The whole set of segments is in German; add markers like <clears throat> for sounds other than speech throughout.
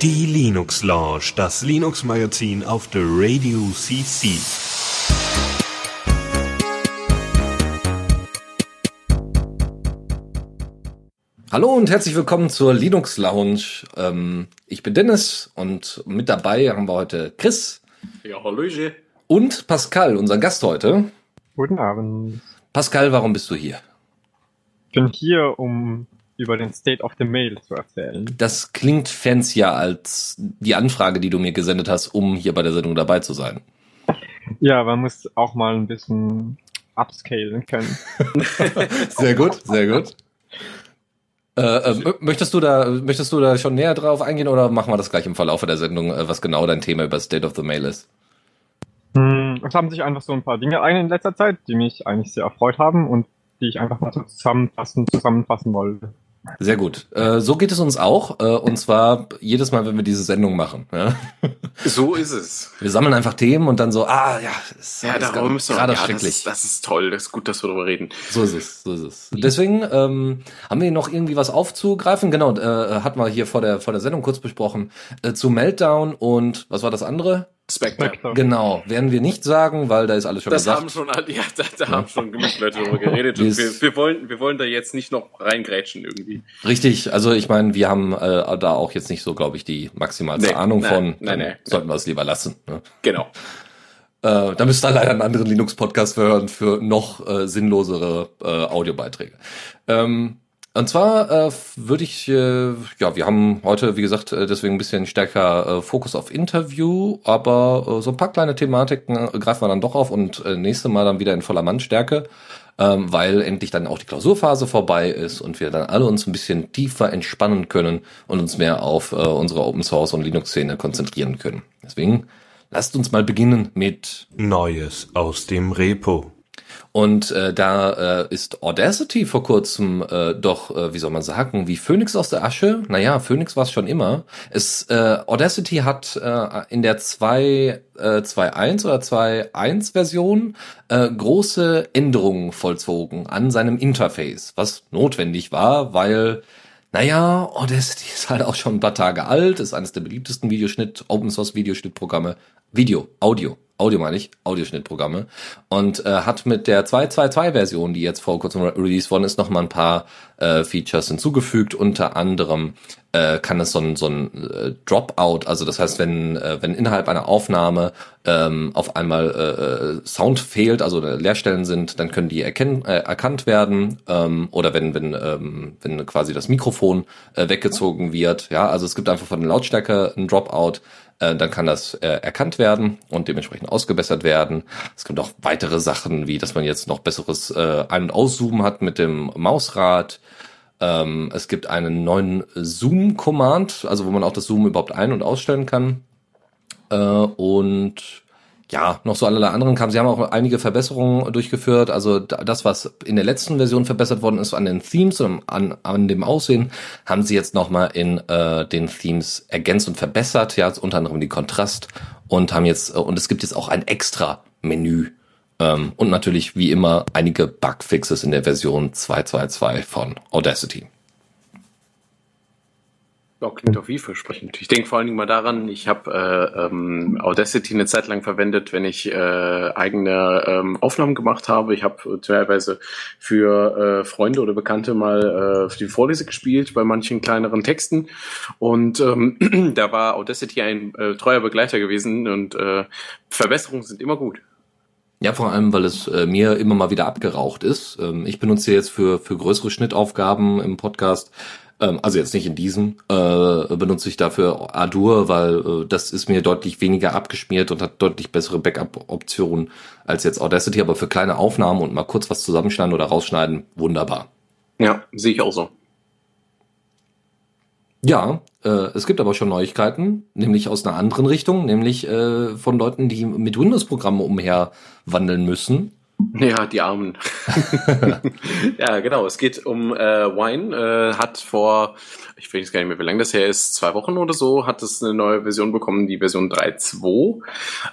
Die Linux Lounge, das Linux Magazin auf der Radio CC. Hallo und herzlich willkommen zur Linux Lounge. Ähm, ich bin Dennis und mit dabei haben wir heute Chris. Ja, Hallöche. Und Pascal, unser Gast heute. Guten Abend. Pascal, warum bist du hier? Ich bin hier, um über den State of the Mail zu erzählen. Das klingt fancier als die Anfrage, die du mir gesendet hast, um hier bei der Sendung dabei zu sein. Ja, man muss auch mal ein bisschen upscalen können. <laughs> sehr gut, sehr gut. Äh, äh, möchtest du da, möchtest du da schon näher drauf eingehen oder machen wir das gleich im Verlauf der Sendung, äh, was genau dein Thema über State of the Mail ist? Hm, es haben sich einfach so ein paar Dinge ein in letzter Zeit, die mich eigentlich sehr erfreut haben und die ich einfach mal zusammenfassen, zusammenfassen wollte. Sehr gut. Äh, so geht es uns auch. Äh, und zwar jedes Mal, wenn wir diese Sendung machen. Ja? So ist es. Wir sammeln einfach Themen und dann so, ah ja, ist, ja, darüber müssen wir gerade ja, schrecklich. Das ist, das ist, toll, das ist gut, dass wir darüber reden. So ist es, so ist es. Deswegen ähm, haben wir noch irgendwie was aufzugreifen. Genau, äh, hatten wir hier vor der vor der Sendung kurz besprochen äh, zu Meltdown und was war das andere? Spectre. Genau, werden wir nicht sagen, weil da ist alles schon das gesagt. Haben schon, <laughs> ja, da, da ja. haben schon genug Leute darüber geredet. <laughs> und wir, wir, wollen, wir wollen da jetzt nicht noch reingrätschen irgendwie. Richtig, also ich meine, wir haben äh, da auch jetzt nicht so, glaube ich, die maximalste nee, Ahnung nein, von. Nein, nein, sollten wir es lieber lassen. Ne? Genau. Äh, da müsst ihr leider einen anderen Linux-Podcast hören für noch äh, sinnlosere äh, Audiobeiträge. Ähm, und zwar äh, würde ich, äh, ja, wir haben heute, wie gesagt, äh, deswegen ein bisschen stärker äh, Fokus auf Interview, aber äh, so ein paar kleine Thematiken äh, greifen wir dann doch auf und äh, nächste Mal dann wieder in voller Mannstärke, ähm, weil endlich dann auch die Klausurphase vorbei ist und wir dann alle uns ein bisschen tiefer entspannen können und uns mehr auf äh, unsere Open Source und Linux-Szene konzentrieren können. Deswegen lasst uns mal beginnen mit Neues aus dem Repo. Und äh, da äh, ist Audacity vor kurzem äh, doch, äh, wie soll man sagen, wie Phoenix aus der Asche. Naja, Phoenix war es schon immer. Es, äh, Audacity hat äh, in der 2, äh, 2.1 oder 2.1 Version äh, große Änderungen vollzogen an seinem Interface, was notwendig war, weil naja, Audacity ist halt auch schon ein paar Tage alt, ist eines der beliebtesten Videoschnitt, Open Source Videoschnittprogramme. Video, Audio, Audio meine ich, Audioschnittprogramme. Und äh, hat mit der 2.2.2-Version, die jetzt vor kurzem released worden ist, noch mal ein paar äh, Features hinzugefügt. Unter anderem äh, kann es so ein, so ein äh, Dropout, also das heißt, wenn, äh, wenn innerhalb einer Aufnahme ähm, auf einmal äh, Sound fehlt, also Leerstellen sind, dann können die erkennen, äh, erkannt werden. Ähm, oder wenn, wenn, ähm, wenn quasi das Mikrofon äh, weggezogen wird. Ja, also es gibt einfach von der Lautstärke ein Dropout äh, dann kann das äh, erkannt werden und dementsprechend ausgebessert werden. Es gibt auch weitere Sachen, wie dass man jetzt noch besseres äh, Ein- und Auszoomen hat mit dem Mausrad. Ähm, es gibt einen neuen Zoom-Command, also wo man auch das Zoom überhaupt ein- und ausstellen kann. Äh, und ja, noch so allerlei anderen kamen. Sie haben auch einige Verbesserungen durchgeführt. Also das, was in der letzten Version verbessert worden ist an den Themes und an, an dem Aussehen, haben sie jetzt nochmal in äh, den Themes ergänzt und verbessert. Ja, unter anderem die Kontrast und haben jetzt, äh, und es gibt jetzt auch ein extra Menü. Ähm, und natürlich, wie immer, einige Bugfixes in der Version 2.2.2 von Audacity. Ja, klingt doch vielversprechend. Ich denke vor allen Dingen mal daran, ich habe äh, ähm, Audacity eine Zeit lang verwendet, wenn ich äh, eigene ähm, Aufnahmen gemacht habe. Ich habe teilweise für äh, Freunde oder Bekannte mal äh, für die Vorlese gespielt bei manchen kleineren Texten. Und ähm, <clears throat> da war Audacity ein äh, treuer Begleiter gewesen und äh, Verbesserungen sind immer gut. Ja, vor allem, weil es äh, mir immer mal wieder abgeraucht ist. Ähm, ich benutze jetzt für, für größere Schnittaufgaben im Podcast ähm, also jetzt nicht in diesem, äh, benutze ich dafür Adur, weil äh, das ist mir deutlich weniger abgeschmiert und hat deutlich bessere Backup-Optionen als jetzt Audacity, aber für kleine Aufnahmen und mal kurz was zusammenschneiden oder rausschneiden, wunderbar. Ja, sehe ich auch so. Ja, äh, es gibt aber schon Neuigkeiten, nämlich aus einer anderen Richtung, nämlich äh, von Leuten, die mit Windows-Programmen umherwandeln müssen Ja, die Armen. <laughs> <laughs> ja, genau. Es geht um äh, Wine. Äh, hat vor, ich weiß gar nicht mehr, wie lange das her ist, zwei Wochen oder so, hat es eine neue Version bekommen, die Version 3.2.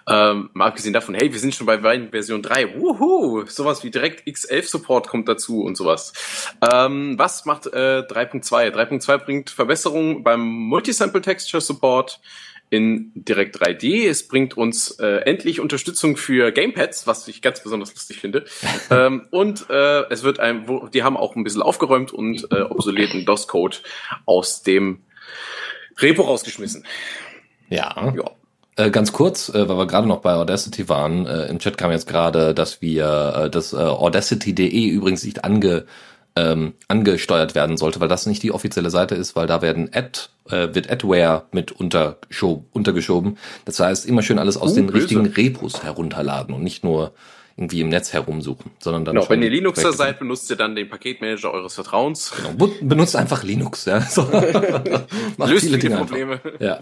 Ähm, mal abgesehen davon, hey, wir sind schon bei Wine Version 3. Wuhu! Sowas wie direkt X11 Support kommt dazu und sowas. Ähm, was macht äh, 3.2? 3.2 bringt Verbesserungen beim Multisample Texture Support in Direct 3D. Es bringt uns äh, endlich Unterstützung für Gamepads, was ich ganz besonders lustig finde. <laughs> ähm, und äh, es wird ein, wo, die haben auch ein bisschen aufgeräumt und äh, obsoleten DOS-Code aus dem Repo rausgeschmissen. Ja. ja. Äh, ganz kurz, äh, weil wir gerade noch bei Audacity waren, äh, im Chat kam jetzt gerade, dass wir äh, das äh, Audacity.de übrigens nicht ange ähm, angesteuert werden sollte, weil das nicht die offizielle Seite ist, weil da werden Ad, äh, wird Adware mit untergeschoben. Das heißt, immer schön alles aus uh, den böse. richtigen Repos herunterladen und nicht nur irgendwie im Netz herumsuchen, sondern dann. Genau, wenn ihr Linuxer seid, benutzt ihr dann den Paketmanager eures Vertrauens. Genau, benutzt einfach Linux, ja. <laughs> So. Löst viele, viele Probleme. Einfach. Ja.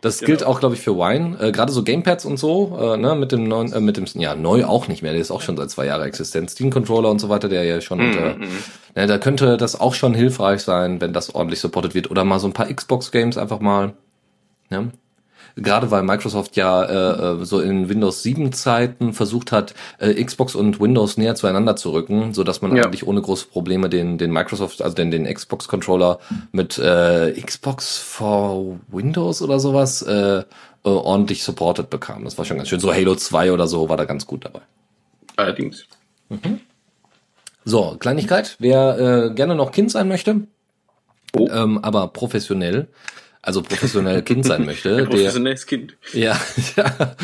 Das genau. gilt auch, glaube ich, für Wine. Äh, Gerade so Gamepads und so, äh, ne, mit dem neuen, äh, mit dem, ja, neu auch nicht mehr, der ist auch schon seit zwei Jahren existent. Steam Controller und so weiter, der ja schon, mm, äh, ne, da könnte das auch schon hilfreich sein, wenn das ordentlich supported wird. Oder mal so ein paar Xbox-Games einfach mal. Ne? Gerade weil Microsoft ja äh, äh so in Windows 7 Zeiten versucht hat, äh, Xbox und Windows näher zueinander zu rücken, so dass man ja. eigentlich ohne große Probleme den den Microsoft, also den den Xbox Controller mit äh, Xbox for Windows oder sowas äh, äh, ordentlich supported bekam. Das war schon ganz schön. So Halo 2 oder so war da ganz gut dabei. Allerdings. Mhm. So, Kleinigkeit. Wer äh, gerne noch Kind sein möchte, oh. ähm, aber professionell, also professionell Kind sein möchte, <laughs> professionelles der, Kind. Ja, <laughs> ja,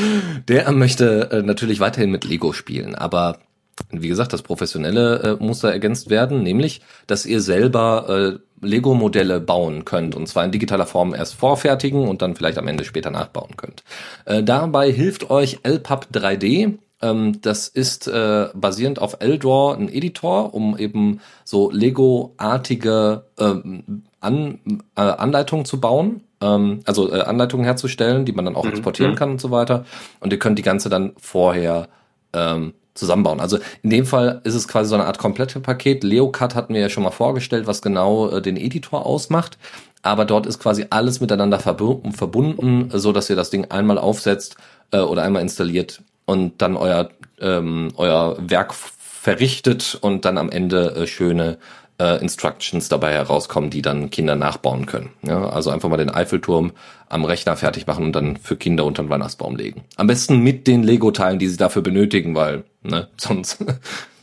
der möchte äh, natürlich weiterhin mit Lego spielen, aber wie gesagt, das professionelle äh, muss da ergänzt werden, nämlich, dass ihr selber äh, Lego-Modelle bauen könnt und zwar in digitaler Form erst vorfertigen und dann vielleicht am Ende später nachbauen könnt. Äh, dabei hilft euch LPUB 3D. Ähm, das ist äh, basierend auf Eldraw ein Editor, um eben so Lego-artige ähm, an, äh, Anleitungen zu bauen, ähm, also äh, Anleitungen herzustellen, die man dann auch mhm. exportieren mhm. kann und so weiter. Und ihr könnt die ganze dann vorher ähm, zusammenbauen. Also in dem Fall ist es quasi so eine Art komplette Paket. LeoCut hatten wir ja schon mal vorgestellt, was genau äh, den Editor ausmacht. Aber dort ist quasi alles miteinander verbunden, verbunden, so dass ihr das Ding einmal aufsetzt äh, oder einmal installiert und dann euer ähm, euer Werk verrichtet und dann am Ende äh, schöne äh, Instructions dabei herauskommen, die dann Kinder nachbauen können. Ja, also einfach mal den Eiffelturm am Rechner fertig machen und dann für Kinder unter den Weihnachtsbaum legen. Am besten mit den Lego-Teilen, die sie dafür benötigen, weil ne, <laughs> sonst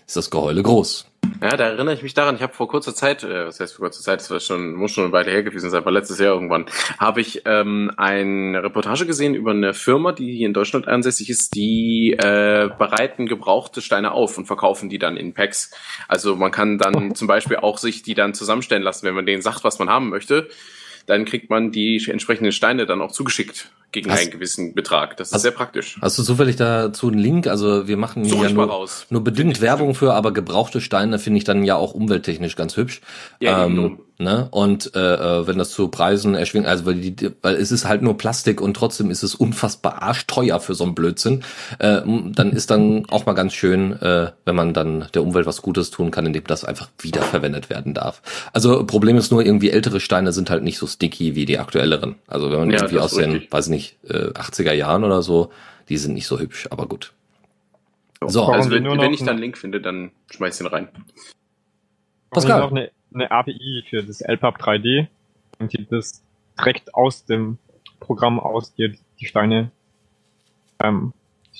ist das Geheule groß. Ja, da erinnere ich mich daran, ich habe vor kurzer Zeit, äh, was heißt vor kurzer Zeit, das war schon, muss schon Weile her gewesen sein, war letztes Jahr irgendwann, habe ich ähm, eine Reportage gesehen über eine Firma, die hier in Deutschland ansässig ist, die äh, bereiten gebrauchte Steine auf und verkaufen die dann in Packs. Also man kann dann zum Beispiel auch sich die dann zusammenstellen lassen, wenn man denen sagt, was man haben möchte dann kriegt man die entsprechenden Steine dann auch zugeschickt gegen hast, einen gewissen Betrag. Das ist hast, sehr praktisch. Hast du zufällig dazu einen Link? Also wir machen Such ja nur, nur bedingt Werbung für, aber gebrauchte Steine finde ich dann ja auch umwelttechnisch ganz hübsch. Ja, ähm, Ne? Und äh, äh, wenn das zu Preisen erschwingt, also weil, die, weil es ist halt nur Plastik und trotzdem ist es unfassbar arschteuer für so einen Blödsinn, äh, dann ist dann auch mal ganz schön, äh, wenn man dann der Umwelt was Gutes tun kann, indem das einfach wiederverwendet werden darf. Also Problem ist nur, irgendwie ältere Steine sind halt nicht so sticky wie die aktuelleren. Also wenn man ja, irgendwie aus den, weiß nicht, äh, 80er Jahren oder so, die sind nicht so hübsch, aber gut. So, also wenn, wenn ich dann einen Link finde, dann schmeiß ihn rein. Pascal eine API für das LPAP 3D und die das direkt aus dem Programm aus dir die Steine ähm,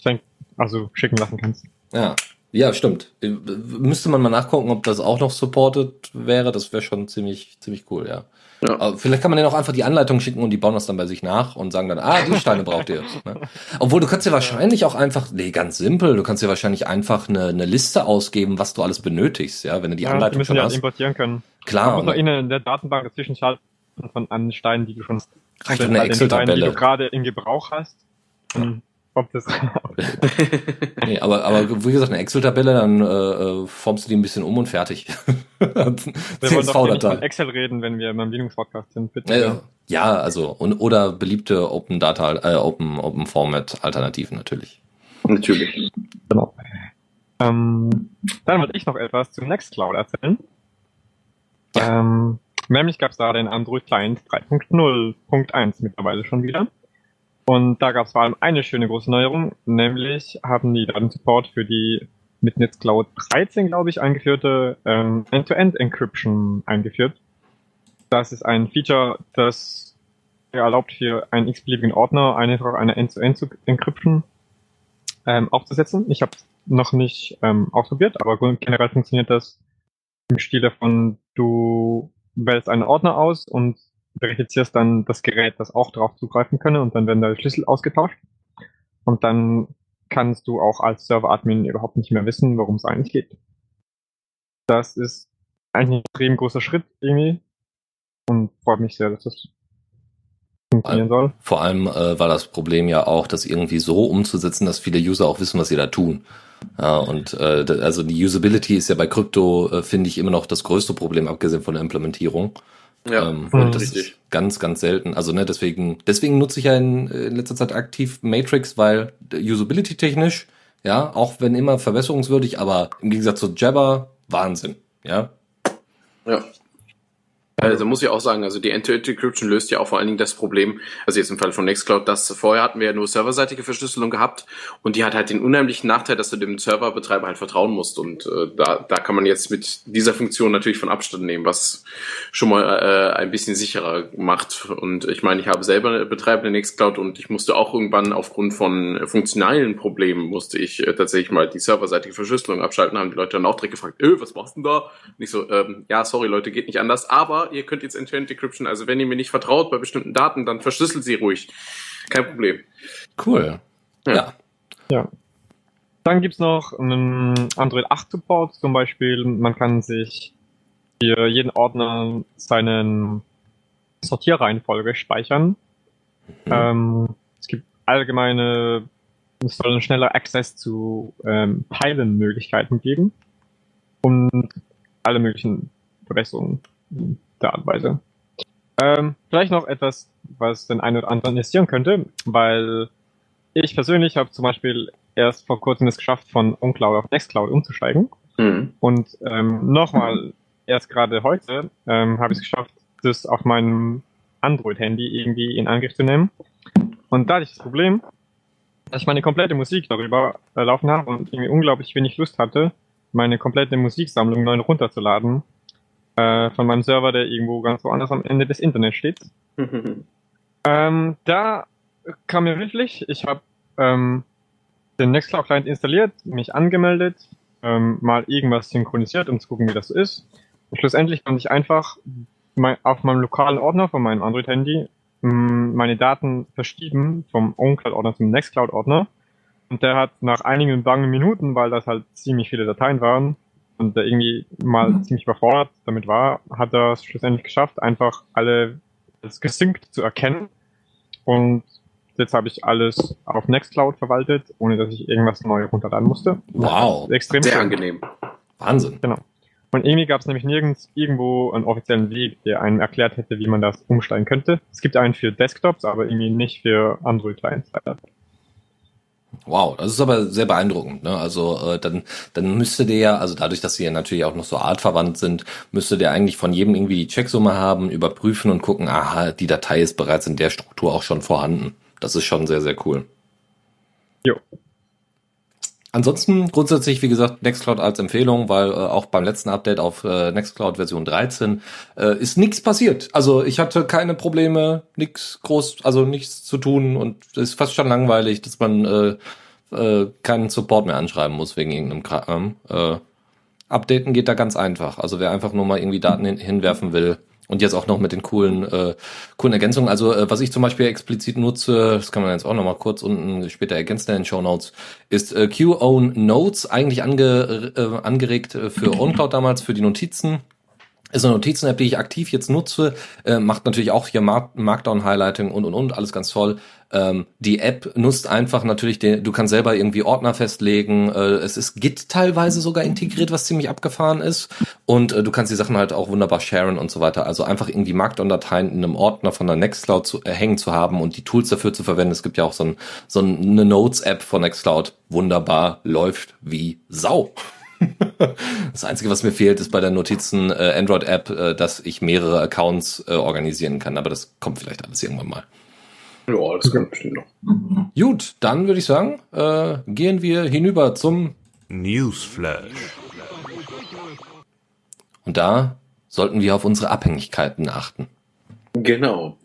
denke, also schicken lassen kannst. Ja. Ja, stimmt. Müsste man mal nachgucken, ob das auch noch supported wäre. Das wäre schon ziemlich, ziemlich cool, ja. Ja. Aber vielleicht kann man denen auch einfach die Anleitung schicken und die bauen das dann bei sich nach und sagen dann, ah, die Steine braucht ihr. <laughs> Ne? Obwohl du kannst ja wahrscheinlich auch einfach, nee, ganz simpel, du kannst ja wahrscheinlich einfach eine, eine Liste ausgeben, was du alles benötigst, ja, wenn du die ja, Anleitung schon ja hast. importieren können. Klar. Du musst noch in der Datenbank dazwischen schalten von an Steinen, die du schon Reicht eine Excel-Tabelle. Die du gerade in Gebrauch hast. Und kommt das <laughs> nee, aber, aber wie gesagt, eine Excel-Tabelle, dann äh, äh, formst du die ein bisschen um und fertig. <laughs> wir wollen doch nicht von Excel reden, wenn wir beim Linux-Podcast sind, bitte. Ja, ja, also, und, oder beliebte Open Data, äh, Open, Open Format Alternativen natürlich. Natürlich. Genau. Ähm, dann wollte ich noch etwas zu Nextcloud erzählen. Ja. Ähm, nämlich gab es da den Android Client 3.0.1 mittlerweile schon wieder. Und da gab es vor allem eine schöne große Neuerung, nämlich haben die Datensupport für die mit Nextcloud 13, glaube ich, eingeführte ähm, End-to-End-Encryption eingeführt. Das ist ein Feature, das erlaubt für einen x-beliebigen Ordner einfach eine End-to-End-Encryption ähm, aufzusetzen. Ich habe noch nicht ähm, ausprobiert, aber generell funktioniert das im Stil davon, du wählst einen Ordner aus und verifizierst dann das Gerät, das auch darauf zugreifen könne und dann werden da Schlüssel ausgetauscht. Und dann kannst du auch als Server-Admin überhaupt nicht mehr wissen, worum es eigentlich geht. Das ist eigentlich ein extrem großer Schritt irgendwie und freut mich sehr, dass das funktionieren soll. Vor allem äh, war das Problem ja auch, das irgendwie so umzusetzen, dass viele User auch wissen, was sie da tun. Ja, und äh, also die Usability ist ja bei Krypto, äh, finde ich, immer noch das größte Problem, abgesehen von der Implementierung. Ja, ähm, und das richtig. ist ganz, ganz selten. Also ne, deswegen, deswegen nutze ich ja in, in letzter Zeit aktiv Matrix, weil Usability-technisch, ja, auch wenn immer verbesserungswürdig, aber im Gegensatz zu Jabber, Wahnsinn, ja. Ja. Also muss ich auch sagen, also die End-to-End-Encryption löst ja auch vor allen Dingen das Problem, also jetzt im Fall von Nextcloud, dass vorher hatten wir ja nur serverseitige Verschlüsselung gehabt und die hat halt den unheimlichen Nachteil, dass du dem Serverbetreiber halt vertrauen musst und äh, da, da kann man jetzt mit dieser Funktion natürlich von Abstand nehmen, was schon mal äh, ein bisschen sicherer macht und ich meine, ich habe selber eine betreibende Nextcloud und ich musste auch irgendwann aufgrund von funktionalen Problemen musste ich äh, tatsächlich mal die serverseitige Verschlüsselung abschalten, haben die Leute dann auch direkt gefragt, äh, was machst du denn da? Nicht so, ähm, ja, sorry Leute, geht nicht anders, aber ihr könnt jetzt End-to-End Decryption, also wenn ihr mir nicht vertraut bei bestimmten Daten, dann verschlüsselt sie ruhig. Kein Problem. Cool. Ja. Ja. ja. Dann gibt's noch einen Android 8 Support zum Beispiel. Man kann sich für jeden Ordner seinen Sortierreihenfolge speichern. Mhm. Ähm, es gibt allgemeine, es soll einen schneller Access zu ähm, Teilen-Möglichkeiten geben und alle möglichen Verbesserungen der Art und Weise. Ähm, vielleicht noch etwas, was den einen oder anderen interessieren könnte, weil ich persönlich habe zum Beispiel erst vor kurzem es geschafft, von OnCloud auf Nextcloud umzusteigen. Mhm. Und ähm, nochmal, erst gerade heute ähm, habe ich es geschafft, das auf meinem Android-Handy irgendwie in Angriff zu nehmen. Und da hatte ich das Problem, dass ich meine komplette Musik darüber äh, laufen habe und irgendwie unglaublich wenig Lust hatte, meine komplette Musiksammlung neu runterzuladen äh, von meinem Server, der irgendwo ganz woanders am Ende des Internets steht. <laughs> ähm, da kam mir wirklich, ich habe ähm, den Nextcloud Client installiert, mich angemeldet, ähm, mal irgendwas synchronisiert, um zu gucken, wie das ist. Und schlussendlich konnte ich einfach mein, auf meinem lokalen Ordner von meinem Android-Handy mm, meine Daten verschieben vom OwnCloud-Ordner zum Nextcloud-Ordner. Und der hat nach einigen bangen Minuten, weil das halt ziemlich viele Dateien waren, und der irgendwie mal mhm. ziemlich überfordert damit war, hat er es schlussendlich geschafft, einfach alle als gesynkt zu erkennen. Und jetzt habe ich alles auf Nextcloud verwaltet, ohne dass ich irgendwas neu runterladen musste. Wow. Extrem sehr schön. angenehm. Wahnsinn. Genau. Und irgendwie gab es nämlich nirgends irgendwo einen offiziellen Weg, der einem erklärt hätte, wie man das umsteigen könnte. Es gibt einen für Desktops, aber irgendwie nicht für Android-Clients. Wow, das ist aber sehr beeindruckend. Ne? Also äh, dann, dann müsste der, also dadurch, dass sie ja natürlich auch noch so artverwandt sind, müsste der eigentlich von jedem irgendwie die Checksumme haben, überprüfen und gucken, aha, die Datei ist bereits in der Struktur auch schon vorhanden. Das ist schon sehr, sehr cool. Jo. Ansonsten grundsätzlich, wie gesagt, Nextcloud als Empfehlung, weil äh, auch beim letzten Update auf äh, Nextcloud Version 13 äh, ist nichts passiert. Also ich hatte keine Probleme, nichts groß, also nichts zu tun und es ist fast schon langweilig, dass man äh, äh, keinen Support mehr anschreiben muss wegen irgendeinem Kram. Äh, Updaten geht da ganz einfach. Also wer einfach nur mal irgendwie Daten hin hinwerfen will, und jetzt auch noch mit den coolen, äh, coolen Ergänzungen. Also äh, was ich zum Beispiel explizit nutze, das kann man jetzt auch noch mal kurz unten später ergänzen in den Show Notes, ist äh, Q-Own Notes, eigentlich ange, äh, angeregt äh, für OwnCloud damals, für die Notizen. Ist eine Notizen-App, die ich aktiv jetzt nutze, äh, macht natürlich auch hier Mark Markdown-Highlighting und und und, alles ganz toll. Ähm, die App nutzt einfach natürlich, den, du kannst selber irgendwie Ordner festlegen. Äh, es ist Git teilweise sogar integriert, was ziemlich abgefahren ist. Und äh, du kannst die Sachen halt auch wunderbar sharen und so weiter. Also einfach irgendwie Markdown-Dateien in einem Ordner von der Nextcloud zu, äh, hängen zu haben und die Tools dafür zu verwenden. Es gibt ja auch so, ein, so eine Notes-App von Nextcloud. Wunderbar, läuft wie Sau. Das Einzige, was mir fehlt, ist bei der Notizen äh, Android-App, äh, dass ich mehrere Accounts äh, organisieren kann. Aber das kommt vielleicht alles irgendwann mal. Ja, das kommt bestimmt noch. Gut, dann würde ich sagen, äh, gehen wir hinüber zum Newsflash. Und da sollten wir auf unsere Abhängigkeiten achten. Genau.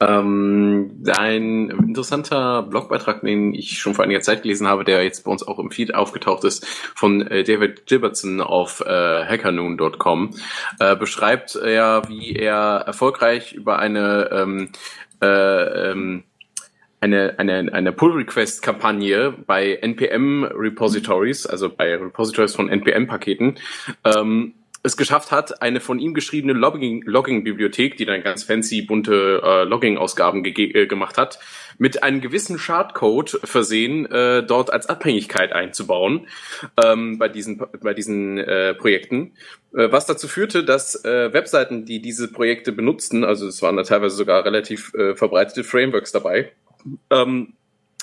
Ähm, ein interessanter Blogbeitrag, den ich schon vor einiger Zeit gelesen habe, der jetzt bei uns auch im Feed aufgetaucht ist, von äh, David Gilbertson auf äh, hackernoon.com, äh, beschreibt er, wie er erfolgreich über eine ähm, äh, ähm, eine, eine, eine Pull-Request-Kampagne bei NPM-Repositories, also bei Repositories von NPM-Paketen, ähm, es geschafft hat, eine von ihm geschriebene Logging-Bibliothek, die dann ganz fancy bunte äh, Logging-Ausgaben äh, gemacht hat, mit einem gewissen Shardcode versehen, äh, dort als Abhängigkeit einzubauen ähm, bei diesen, bei diesen äh, Projekten. Äh, was dazu führte, dass äh, Webseiten, die diese Projekte benutzten, also es waren da teilweise sogar relativ äh, verbreitete Frameworks dabei, ähm,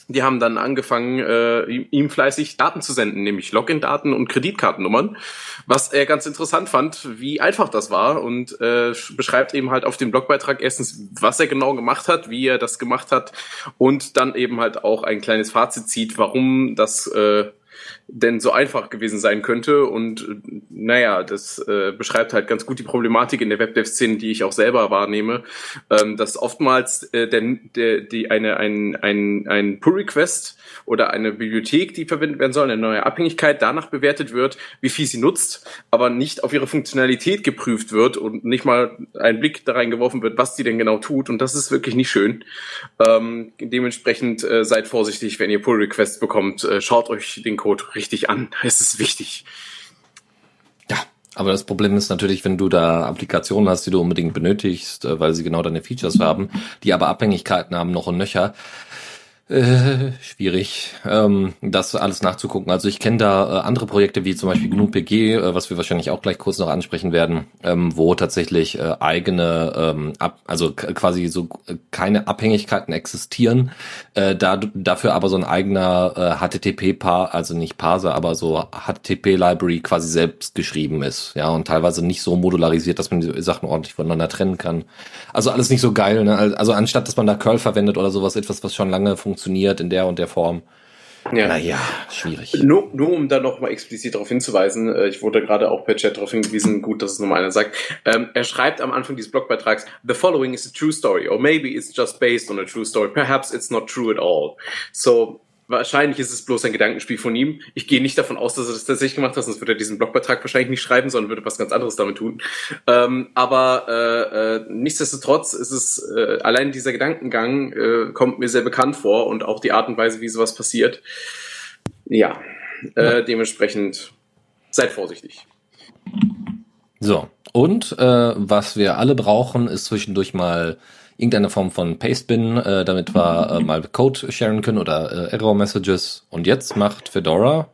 die haben dann angefangen, äh, ihm fleißig Daten zu senden, nämlich Login-Daten und Kreditkartennummern, was er ganz interessant fand, wie einfach das war und äh, beschreibt eben halt auf dem Blogbeitrag erstens, was er genau gemacht hat, wie er das gemacht hat und dann eben halt auch ein kleines Fazit zieht, warum das äh, denn so einfach gewesen sein könnte. Und naja, das äh, beschreibt halt ganz gut die Problematik in der Webdev-Szene, die ich auch selber wahrnehme, ähm, dass oftmals äh, der, der, die eine, ein, ein, ein Pull-Request oder eine Bibliothek, die verwendet werden soll, eine neue Abhängigkeit danach bewertet wird, wie viel sie nutzt, aber nicht auf ihre Funktionalität geprüft wird und nicht mal ein Blick da reingeworfen wird, was die denn genau tut. Und das ist wirklich nicht schön. Ähm, dementsprechend äh, seid vorsichtig, wenn ihr Pull-Requests bekommt. Äh, schaut euch den Code richtig an. Es ist wichtig. Ja, aber das Problem ist natürlich, wenn du da Applikationen hast, die du unbedingt benötigst, äh, weil sie genau deine Features haben, die aber Abhängigkeiten haben noch und nöcher, äh, schwierig, ähm, das alles nachzugucken. Also ich kenne da äh, andere Projekte wie zum Beispiel GNU-PG, äh, was wir wahrscheinlich auch gleich kurz noch ansprechen werden, ähm, wo tatsächlich äh, eigene, ähm, ab, also quasi so äh, keine Abhängigkeiten existieren, äh, da, dafür aber so ein eigener äh, HTTP-Paar, also nicht Parser, aber so HTTP-Library quasi selbst geschrieben ist, ja, und teilweise nicht so modularisiert, dass man die Sachen ordentlich voneinander trennen kann. Also alles nicht so geil, ne? Also anstatt, dass man da Curl verwendet oder sowas, etwas, was schon lange funktioniert, funktioniert in der und der Form. Ja. Naja, schwierig. Nur, nur um da noch mal explizit darauf hinzuweisen, äh, ich wurde gerade auch per Chat darauf hingewiesen, gut, dass es nochmal einer sagt. Ähm, er schreibt am Anfang dieses Blogbeitrags, The following is a true story, or maybe it's just based on a true story, perhaps it's not true at all. So, Wahrscheinlich ist es bloß ein Gedankenspiel von ihm. Ich gehe nicht davon aus, dass er das tatsächlich gemacht hat, sonst würde er diesen Blogbeitrag wahrscheinlich nicht schreiben, sondern würde was ganz anderes damit tun. Ähm, aber äh, äh, nichtsdestotrotz ist es äh, allein dieser Gedankengang äh, kommt mir sehr bekannt vor und auch die Art und Weise, wie sowas passiert. Ja, äh, dementsprechend seid vorsichtig. So, und äh, was wir alle brauchen, ist zwischendurch mal irgendeine Form von Pastebin, äh, damit wir äh, mal Code sharen können oder äh, Error-Messages. Und jetzt macht Fedora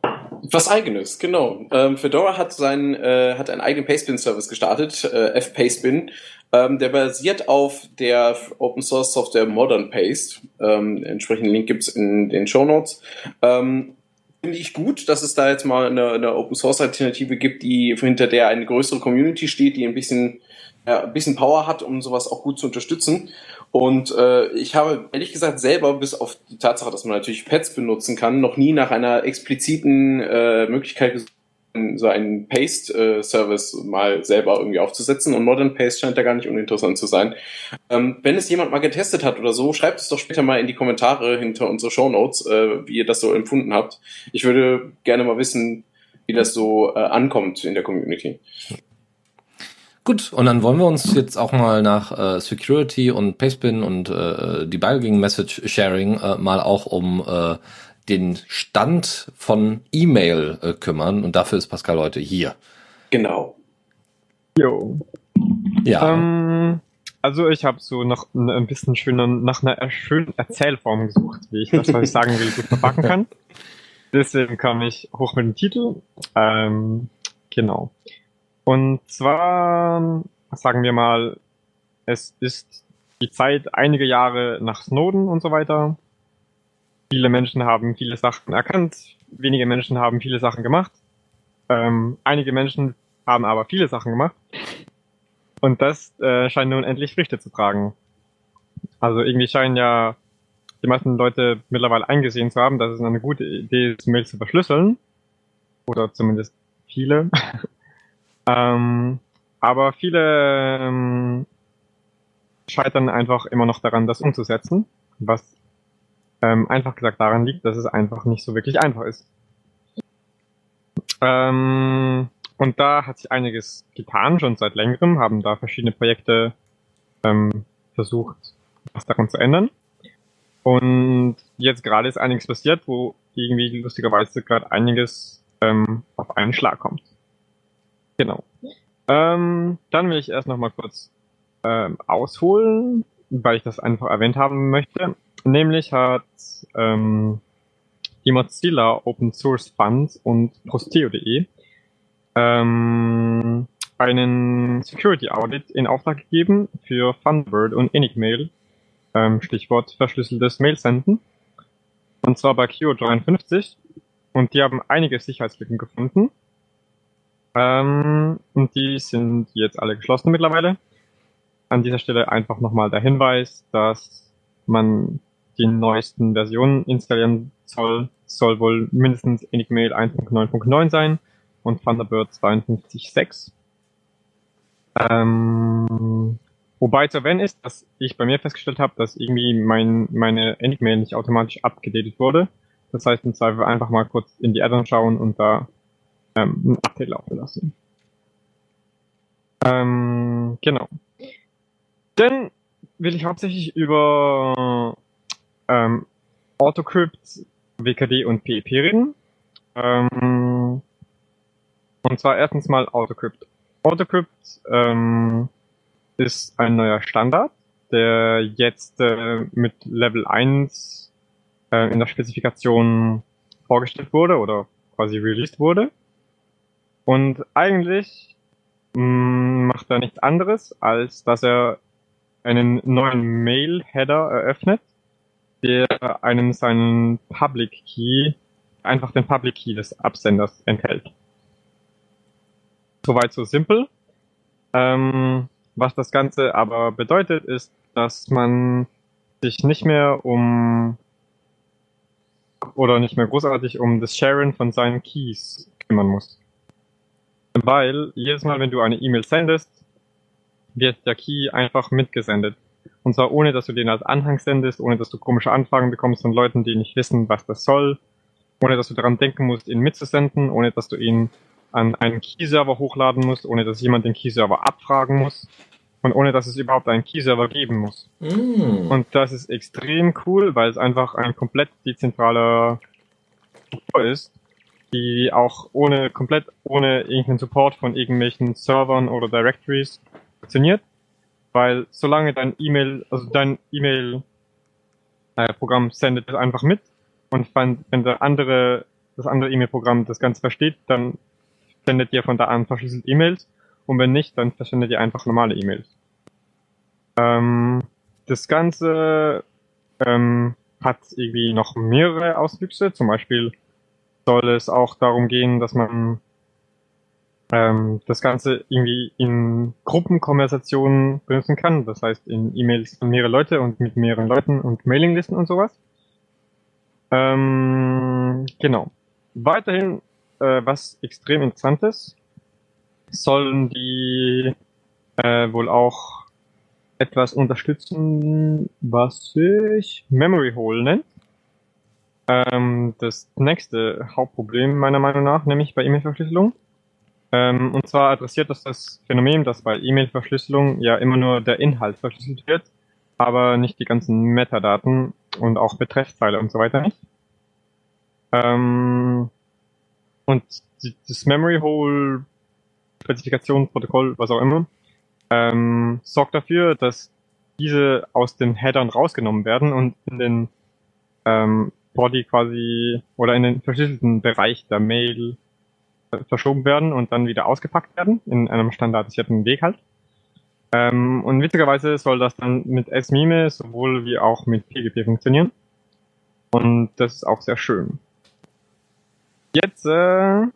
was eigenes, genau. Ähm, Fedora hat seinen, äh, hat einen eigenen Pastebin-Service gestartet, äh, fpastebin. Ähm, der basiert auf der Open Source Software Modern Paste. Ähm, entsprechenden Link gibt's in den Show Notes. Ähm, Finde ich gut, dass es da jetzt mal eine, eine Open Source Alternative gibt, die hinter der eine größere Community steht, die ein bisschen ja, ein bisschen Power hat, um sowas auch gut zu unterstützen. Und äh, ich habe ehrlich gesagt selber, bis auf die Tatsache, dass man natürlich Pads benutzen kann, noch nie nach einer expliziten äh, Möglichkeit gesucht, so einen Paste-Service mal selber irgendwie aufzusetzen. Und Modern Paste scheint da gar nicht uninteressant zu sein. Ähm, wenn es jemand mal getestet hat oder so, schreibt es doch später mal in die Kommentare hinter unsere Show Notes, äh, wie ihr das so empfunden habt. Ich würde gerne mal wissen, wie das so äh, ankommt in der Community. Gut, und dann wollen wir uns jetzt auch mal nach äh, Security und Pastebin und äh, Debugging Message Sharing äh, mal auch um äh, den Stand von E-Mail äh, kümmern. Und dafür ist Pascal heute hier. Genau. Jo. Ja. Ähm, also ich habe so noch ein bisschen schöner, nach einer schönen Erzählform gesucht, wie ich das, was ich sagen will, gut verpacken kann. <laughs> Deswegen kam ich hoch mit dem Titel. Ähm, genau. Und zwar, sagen wir mal, es ist die Zeit einige Jahre nach Snowden und so weiter. Viele Menschen haben viele Sachen erkannt, wenige Menschen haben viele Sachen gemacht. Ähm, einige Menschen haben aber viele Sachen gemacht. Und das äh, scheint nun endlich Früchte zu tragen. Also irgendwie scheinen ja die meisten Leute mittlerweile eingesehen zu haben, dass es eine gute Idee ist, Mail zu verschlüsseln. Oder zumindest viele. Ähm, aber viele ähm, scheitern einfach immer noch daran, das umzusetzen, was ähm, einfach gesagt daran liegt, dass es einfach nicht so wirklich einfach ist. Ähm, und da hat sich einiges getan, schon seit längerem, haben da verschiedene Projekte ähm, versucht, was daran zu ändern. Und jetzt gerade ist einiges passiert, wo irgendwie lustigerweise gerade einiges ähm, auf einen Schlag kommt. Genau. Ähm, dann will ich erst noch mal kurz ähm, ausholen, weil ich das einfach erwähnt haben möchte. Nämlich hat ähm, die Mozilla Open Source Fund und Prosteo.de ähm, einen Security Audit in Auftrag gegeben für Thunderbird und Enigmail, ähm, Stichwort verschlüsseltes Mailsenden. Und zwar bei Q53. Und die haben einige Sicherheitslücken gefunden. Ähm, und die sind jetzt alle geschlossen mittlerweile. An dieser Stelle einfach nochmal der Hinweis, dass man die neuesten Versionen installieren soll. Soll wohl mindestens Enigmail 1.9.9 sein und Thunderbird 52.6. Ähm, wobei zu erwähnen ist, dass ich bei mir festgestellt habe, dass irgendwie mein, meine Enigmail nicht automatisch abgedatet wurde. Das heißt, im Zweifel einfach mal kurz in die Addon schauen und da ähm, ein Update laufen lassen. Ähm, genau. Dann will ich hauptsächlich über ähm, Autocrypt, WKD und PEP reden. Ähm, und zwar erstens mal Autocrypt. Autocrypt ähm, ist ein neuer Standard, der jetzt äh, mit Level 1 äh, in der Spezifikation vorgestellt wurde oder quasi released wurde. Und eigentlich mh, mm, macht er nichts anderes, als dass er einen neuen Mail-Header eröffnet, der einen seinen Public Key, einfach den Public Key des Absenders enthält. Soweit so simpel. Ähm, was das Ganze aber bedeutet, ist, dass man sich nicht mehr um oder nicht mehr großartig um das Sharen von seinen Keys kümmern muss. Weil jedes Mal, wenn du eine E-Mail sendest, wird der Key einfach mitgesendet. Und zwar ohne, dass du den als Anhang sendest, ohne dass du komische Anfragen bekommst von Leuten, die nicht wissen, was das soll, ohne dass du daran denken musst, ihn mitzusenden, ohne dass du ihn an einen Key-Server hochladen musst, ohne dass jemand den Key-Server abfragen muss und ohne dass es überhaupt einen Key-Server geben muss. Mm. Und das ist extrem cool, weil es einfach ein komplett dezentraler Struktur ist, die auch ohne komplett ohne irgendeinen Support von irgendwelchen Servern oder Directories funktioniert, weil solange dein E-Mail, also dein E-Mail äh, sendet es einfach mit und wenn, wenn der andere das andere E-Mail-Programm das Ganze versteht, dann sendet ihr von da an verschlüsselt E-Mails und wenn nicht, dann versendet ihr einfach normale E-Mails. Ähm, das Ganze ähm, hat irgendwie noch mehrere Auswüchse. Zum Beispiel soll es auch darum gehen, dass man ähm, das Ganze irgendwie in Gruppenkonversationen benutzen kann. Das heißt in E-Mails von mehrere Leute und mit mehreren Leuten und Mailinglisten und sowas. Ähm, genau. Weiterhin äh, was extrem interessantes, sollen die äh, wohl auch etwas unterstützen, was sich Memory Hole nennt. Ähm, das nächste Hauptproblem meiner Meinung nach, nämlich bei E-Mail-Verschlüsselung. Ähm, und zwar adressiert das das Phänomen, dass bei E-Mail-Verschlüsselung ja immer nur der Inhalt verschlüsselt wird, aber nicht die ganzen Metadaten und auch Betreffzeile und so weiter nicht. Ähm, und das Memory Hole Spezifikationsprotokoll, was auch immer, ähm, sorgt dafür, dass diese aus den Headern rausgenommen werden und in den ähm, Body quasi oder in den verschlüsselten Bereich der Mail äh, verschoben werden und dann wieder ausgepackt werden in einem standardisierten Weg halt. Ähm, und witzigerweise soll das dann mit S-Mime sowohl wie auch mit PGP funktionieren. Und das ist auch sehr schön. Jetzt äh,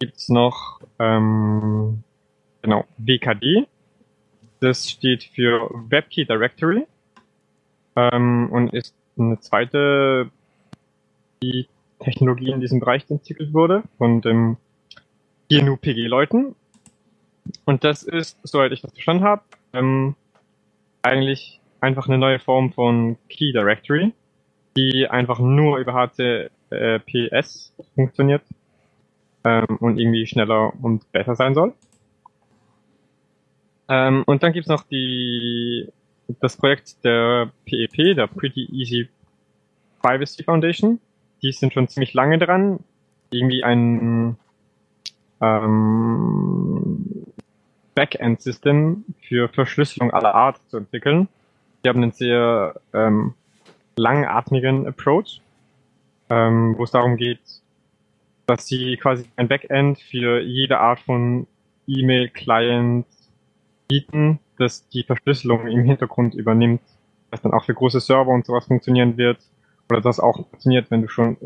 gibt's noch ähm, genau WKD. Das steht für WebKey Directory ähm, und ist eine zweite die Technologie in diesem Bereich entwickelt wurde von dem GNU-PG-Leuten. Und das ist, soweit ich das verstanden habe, ähm, eigentlich einfach eine neue Form von Key Directory, die einfach nur über HTTPS funktioniert ähm, und irgendwie schneller und besser sein soll. Ähm, und dann gibt's noch die das Projekt der PEP, der Pretty Easy Privacy Foundation. Die sind schon ziemlich lange dran, irgendwie ein ähm, Backend-System für Verschlüsselung aller Art zu entwickeln. Die haben einen sehr ähm, langatmigen Approach, ähm, wo es darum geht, dass sie quasi ein Backend für jede Art von E-Mail-Client bieten, das die Verschlüsselung im Hintergrund übernimmt, das dann auch für große Server und sowas funktionieren wird, oder das auch funktioniert, wenn du schon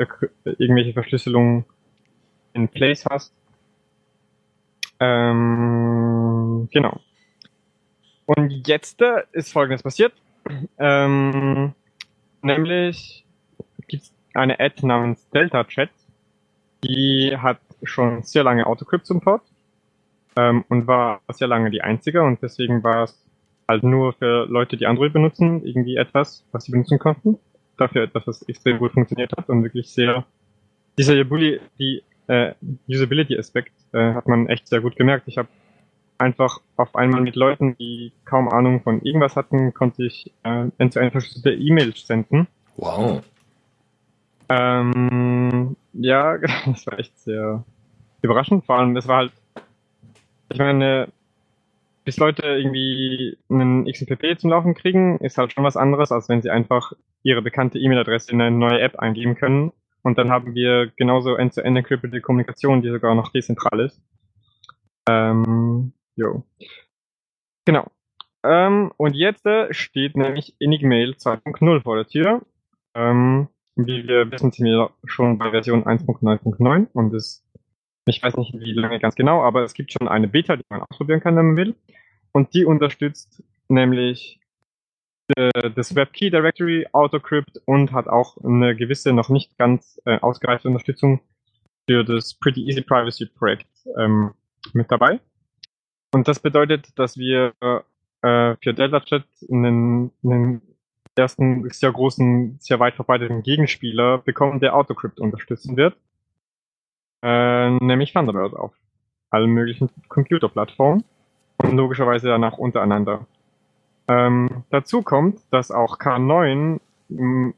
irgendwelche Verschlüsselungen in place hast. Ähm, genau. Und jetzt äh, ist Folgendes passiert. Ähm, nämlich gibt es eine Ad namens Delta Chat, die hat schon sehr lange Autocrypt Support ähm, und war sehr lange die einzige und deswegen war es halt nur für Leute, die Android benutzen, irgendwie etwas, was sie benutzen konnten. Dafür etwas, was extrem gut funktioniert hat und wirklich sehr dieser die äh, Usability-Aspekt äh, hat man echt sehr gut gemerkt. Ich habe einfach auf einmal mit Leuten, die kaum Ahnung von irgendwas hatten, konnte ich äh, end-zu-end verschlüsselte E-Mails senden. Wow. Ähm, ja, <laughs> das war echt sehr überraschend. Vor allem, es war halt, ich meine, bis Leute irgendwie einen XMPP zum Laufen kriegen, ist halt schon was anderes, als wenn sie einfach ihre bekannte E-Mail-Adresse in eine neue App eingeben können und dann haben wir genauso end-to-end encrypted Kommunikation, die sogar noch dezentral ist. Ähm, jo. Genau. Ähm, und jetzt äh, steht nämlich Enigmail 2.0 vor der Tür. Ähm, wie wir wissen, sind wir schon bei Version 1.9.9 und es, ich weiß nicht wie lange ganz genau, aber es gibt schon eine Beta, die man ausprobieren kann, wenn man will. Und die unterstützt nämlich das WebKey Directory Autocrypt und hat auch eine gewisse, noch nicht ganz äh, ausgereifte Unterstützung für das Pretty Easy Privacy Projekt ähm, mit dabei. Und das bedeutet, dass wir äh, für DeltaChat einen, einen ersten sehr großen, sehr weit verbreiteten Gegenspieler bekommen, der Autocrypt unterstützen wird. Äh, nämlich Thunderbird auf allen möglichen Computerplattformen und logischerweise danach untereinander. Ähm, dazu kommt, dass auch K9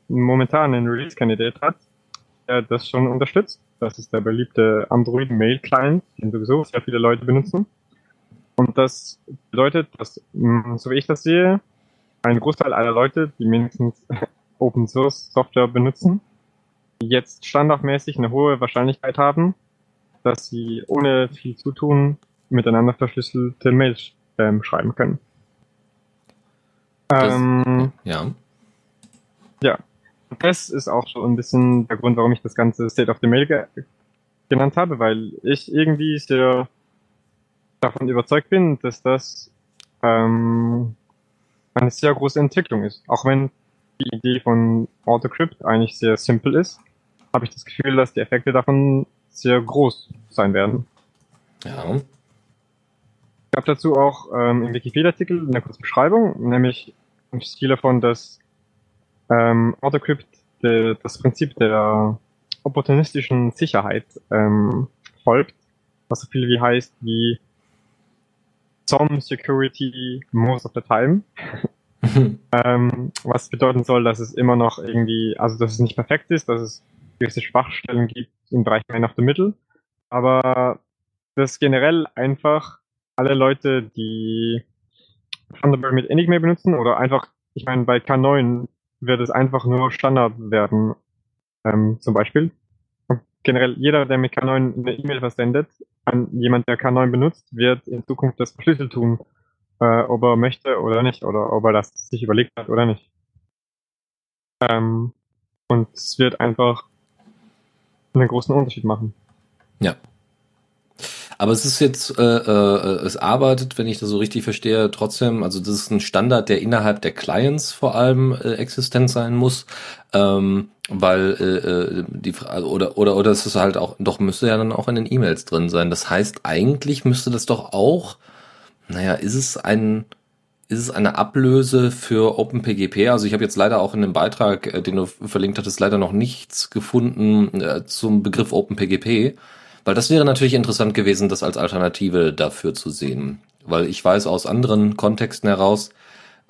momentan einen Release-Kandidat hat, der das schon unterstützt. Das ist der beliebte Android Mail Client, den sowieso sehr viele Leute benutzen. Und das bedeutet, dass, so wie ich das sehe, ein Großteil aller Leute, die mindestens <laughs> Open Source Software benutzen, jetzt standardmäßig eine hohe Wahrscheinlichkeit haben, dass sie ohne viel zu tun miteinander verschlüsselte Mails ähm, schreiben können. Das, ähm, ja. Ja. Das ist auch so ein bisschen der Grund, warum ich das ganze State of the Mail ge genannt habe, weil ich irgendwie sehr davon überzeugt bin, dass das ähm, eine sehr große Entwicklung ist. Auch wenn die Idee von AutoCrypt eigentlich sehr simpel ist, habe ich das Gefühl, dass die Effekte davon sehr groß sein werden. Ja gab dazu auch ähm, im Wikipedia-Artikel eine kurze Beschreibung, nämlich im Stil davon, dass ähm, AutoCrypt de, das Prinzip der opportunistischen Sicherheit ähm, folgt, was so viel wie heißt wie some security most of the time. <laughs> ähm, was bedeuten soll, dass es immer noch irgendwie, also dass es nicht perfekt ist, dass es gewisse Schwachstellen gibt im Bereich Man of the Middle, aber dass generell einfach alle Leute, die Thunderbird mit Enigma benutzen oder einfach, ich meine, bei K9 wird es einfach nur Standard werden, ähm, zum Beispiel. Und generell jeder, der mit K9 eine E-Mail versendet, an jemand, der K9 benutzt, wird in Zukunft das verschlüsselt tun, äh, ob er möchte oder nicht, oder ob er das sich überlegt hat oder nicht. Ähm, und es wird einfach einen großen Unterschied machen. Ja. Aber es ist jetzt, äh, äh, es arbeitet, wenn ich das so richtig verstehe, trotzdem, also das ist ein Standard, der innerhalb der Clients vor allem äh, existent sein muss, ähm, weil äh, äh die oder oder oder es ist halt auch, doch müsste ja dann auch in den E-Mails drin sein. Das heißt, eigentlich müsste das doch auch, naja, ist es ein ist es eine Ablöse für OpenPGP? Also ich habe jetzt leider auch in dem Beitrag, äh, den du verlinkt hattest, leider noch nichts gefunden äh, zum Begriff OpenPGP. Weil das wäre natürlich interessant gewesen, das als Alternative dafür zu sehen. Weil ich weiß aus anderen Kontexten heraus,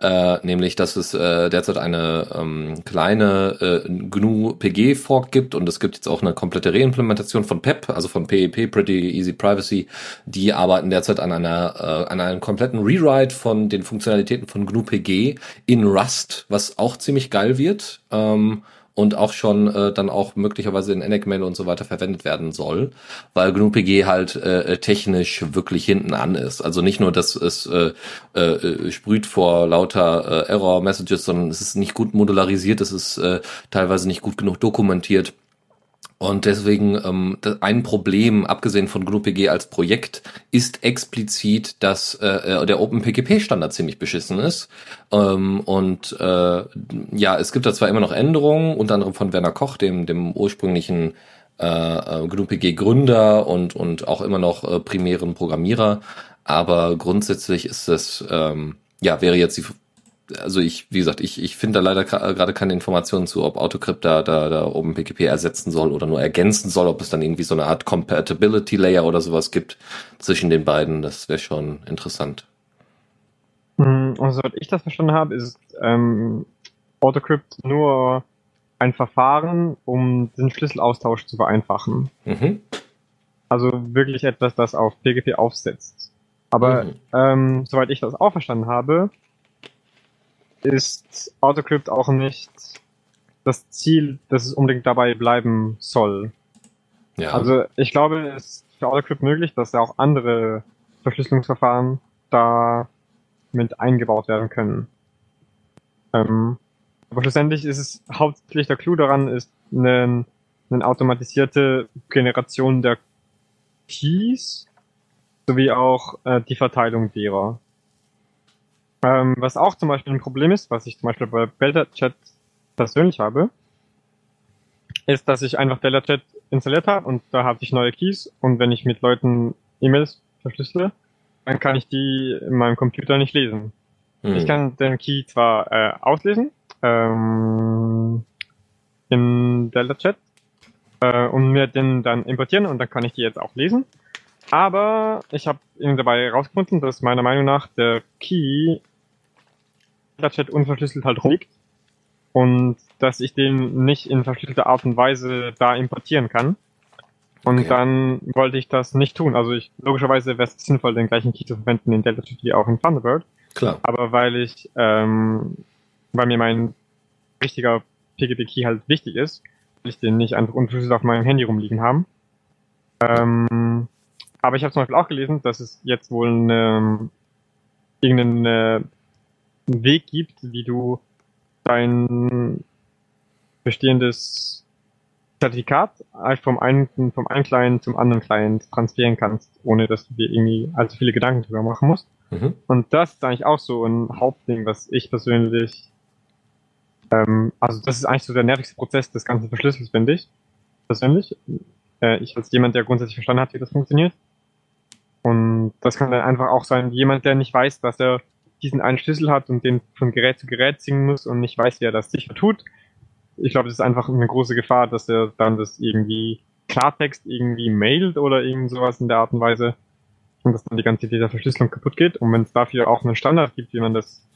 äh, nämlich dass es äh, derzeit eine ähm, kleine äh, GNU PG Fork gibt und es gibt jetzt auch eine komplette Reimplementation von PEP, also von PEP Pretty Easy Privacy. Die arbeiten derzeit an einer äh, an einem kompletten Rewrite von den Funktionalitäten von GNU PG in Rust, was auch ziemlich geil wird. Ähm, und auch schon äh, dann auch möglicherweise in Enigmail und so weiter verwendet werden soll, weil GNU-PG halt äh, technisch wirklich hinten an ist. Also nicht nur, dass es äh, äh, sprüht vor lauter äh, Error-Messages, sondern es ist nicht gut modularisiert, es ist äh, teilweise nicht gut genug dokumentiert und deswegen ähm, ein Problem, abgesehen von GNU-PG als Projekt, ist explizit, dass äh, der OpenPGP-Standard ziemlich beschissen ist. Ähm, und äh, ja, es gibt da zwar immer noch Änderungen, unter anderem von Werner Koch, dem, dem ursprünglichen äh, äh GNU-PG-Gründer und, und auch immer noch äh, primären Programmierer, aber grundsätzlich ist es, ähm, ja, wäre jetzt die also ich, wie gesagt, ich, ich finde da leider gerade keine Informationen zu, ob Autocrypt da, da, da oben PGP ersetzen soll oder nur ergänzen soll, ob es dann irgendwie so eine Art Compatibility Layer oder sowas gibt zwischen den beiden. Das wäre schon interessant. Hm, und soweit ich das verstanden habe, ist ähm, Autocrypt nur ein Verfahren, um den Schlüsselaustausch zu vereinfachen. Mhm. Also wirklich etwas, das auf PGP aufsetzt. Aber mhm. ähm, soweit ich das auch verstanden habe, ist Autocrypt auch nicht das Ziel, dass es unbedingt dabei bleiben soll. Ja. Also ich glaube, es ist für Autocrypt möglich, dass ja auch andere Verschlüsselungsverfahren da mit eingebaut werden können. Ähm, aber schlussendlich ist es hauptsächlich der Clou daran, ist eine, eine automatisierte Generation der Keys sowie auch äh, die Verteilung derer. Ähm, was auch zum Beispiel ein Problem ist, was ich zum Beispiel bei BelterChat persönlich habe, ist, dass ich einfach BelterChat installiert habe und da habe ich neue Keys und wenn ich mit Leuten E-Mails verschlüssele, dann kann ich die in meinem Computer nicht lesen. Hm. Ich kann den Key zwar äh, auslesen ähm, in DeltaChat äh, und mir den dann importieren und dann kann ich die jetzt auch lesen. Aber ich habe dabei herausgefunden, dass meiner Meinung nach der Key Chat unverschlüsselt halt rumliegt und dass ich den nicht in verschlüsselter Art und Weise da importieren kann. Und okay. dann wollte ich das nicht tun. Also ich logischerweise wäre es sinnvoll, den gleichen Key zu verwenden in Delta wie auch in Thunderbird. Klar. Aber weil ich, ähm, weil mir mein richtiger PGP-Key halt wichtig ist, will ich den nicht einfach unverschlüsselt auf meinem Handy rumliegen haben. Ähm, aber ich habe zum Beispiel auch gelesen, dass es jetzt wohl eine, irgendeine Weg gibt, wie du dein bestehendes Zertifikat vom einen, vom einen Client zum anderen Client transferieren kannst, ohne dass du dir irgendwie allzu viele Gedanken drüber machen musst. Mhm. Und das ist eigentlich auch so ein Hauptding, was ich persönlich, ähm, also das ist eigentlich so der nervigste Prozess des ganzen Verschlüssels, finde ich. Persönlich. Äh, ich als jemand, der grundsätzlich verstanden hat, wie das funktioniert. Und das kann dann einfach auch sein, jemand, der nicht weiß, dass er diesen einen Schlüssel hat und den von Gerät zu Gerät ziehen muss und nicht weiß, wie er das sicher tut. Ich glaube, das ist einfach eine große Gefahr, dass er dann das irgendwie Klartext irgendwie mailt oder irgend sowas in der Art und Weise und dass dann die ganze Idee der Verschlüsselung kaputt geht. Und wenn es dafür auch einen Standard gibt, wie man das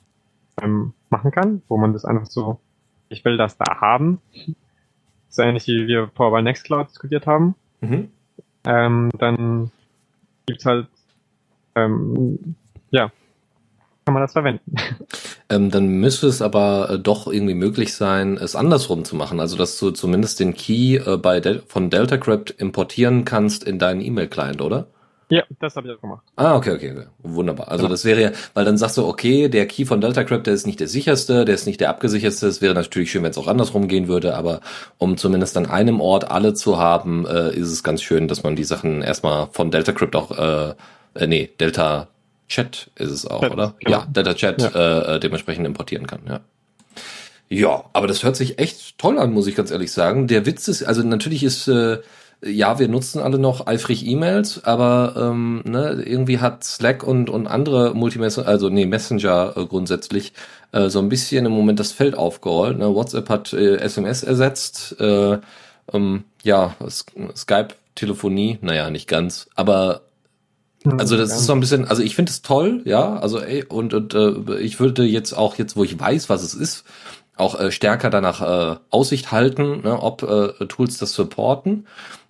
ähm, machen kann, wo man das einfach so, ich will das da haben, das ist ähnlich wie wir vorher bei Nextcloud diskutiert haben, mhm. ähm, dann gibt's halt ähm, ja kann man das verwenden. Ähm, dann müsste es aber äh, doch irgendwie möglich sein, es andersrum zu machen. Also, dass du zumindest den Key äh, bei Del von DeltaCrypt importieren kannst in deinen E-Mail-Client, oder? Ja, das habe ich auch gemacht. Ah, okay, okay, okay. Wunderbar. Also genau. das wäre ja, weil dann sagst du, okay, der Key von DeltaCrypt, der ist nicht der sicherste, der ist nicht der abgesichertste. Es wäre natürlich schön, wenn es auch andersrum gehen würde, aber um zumindest an einem Ort alle zu haben, äh, ist es ganz schön, dass man die Sachen erstmal von DeltaCrypt auch, äh, äh nee, Delta Chat ist es auch, Chat, oder? Genau. Ja, Delta Chat ja. Äh, dementsprechend importieren kann, ja. Ja, aber das hört sich echt toll an, muss ich ganz ehrlich sagen. Der Witz ist, also natürlich ist äh, ja, wir nutzen alle noch eifrig E-Mails, aber ähm, ne, irgendwie hat Slack und, und andere Multimessenger, also nee, Messenger äh, grundsätzlich äh, so ein bisschen im Moment das Feld aufgerollt. Ne? WhatsApp hat äh, SMS ersetzt, äh, ähm, ja, Skype, Telefonie, naja, nicht ganz, aber also das ist so ein bisschen, also ich finde es toll, ja, also ey, und, und äh, ich würde jetzt auch jetzt, wo ich weiß, was es ist, auch äh, stärker danach äh, Aussicht halten, ne, ob äh, Tools das supporten.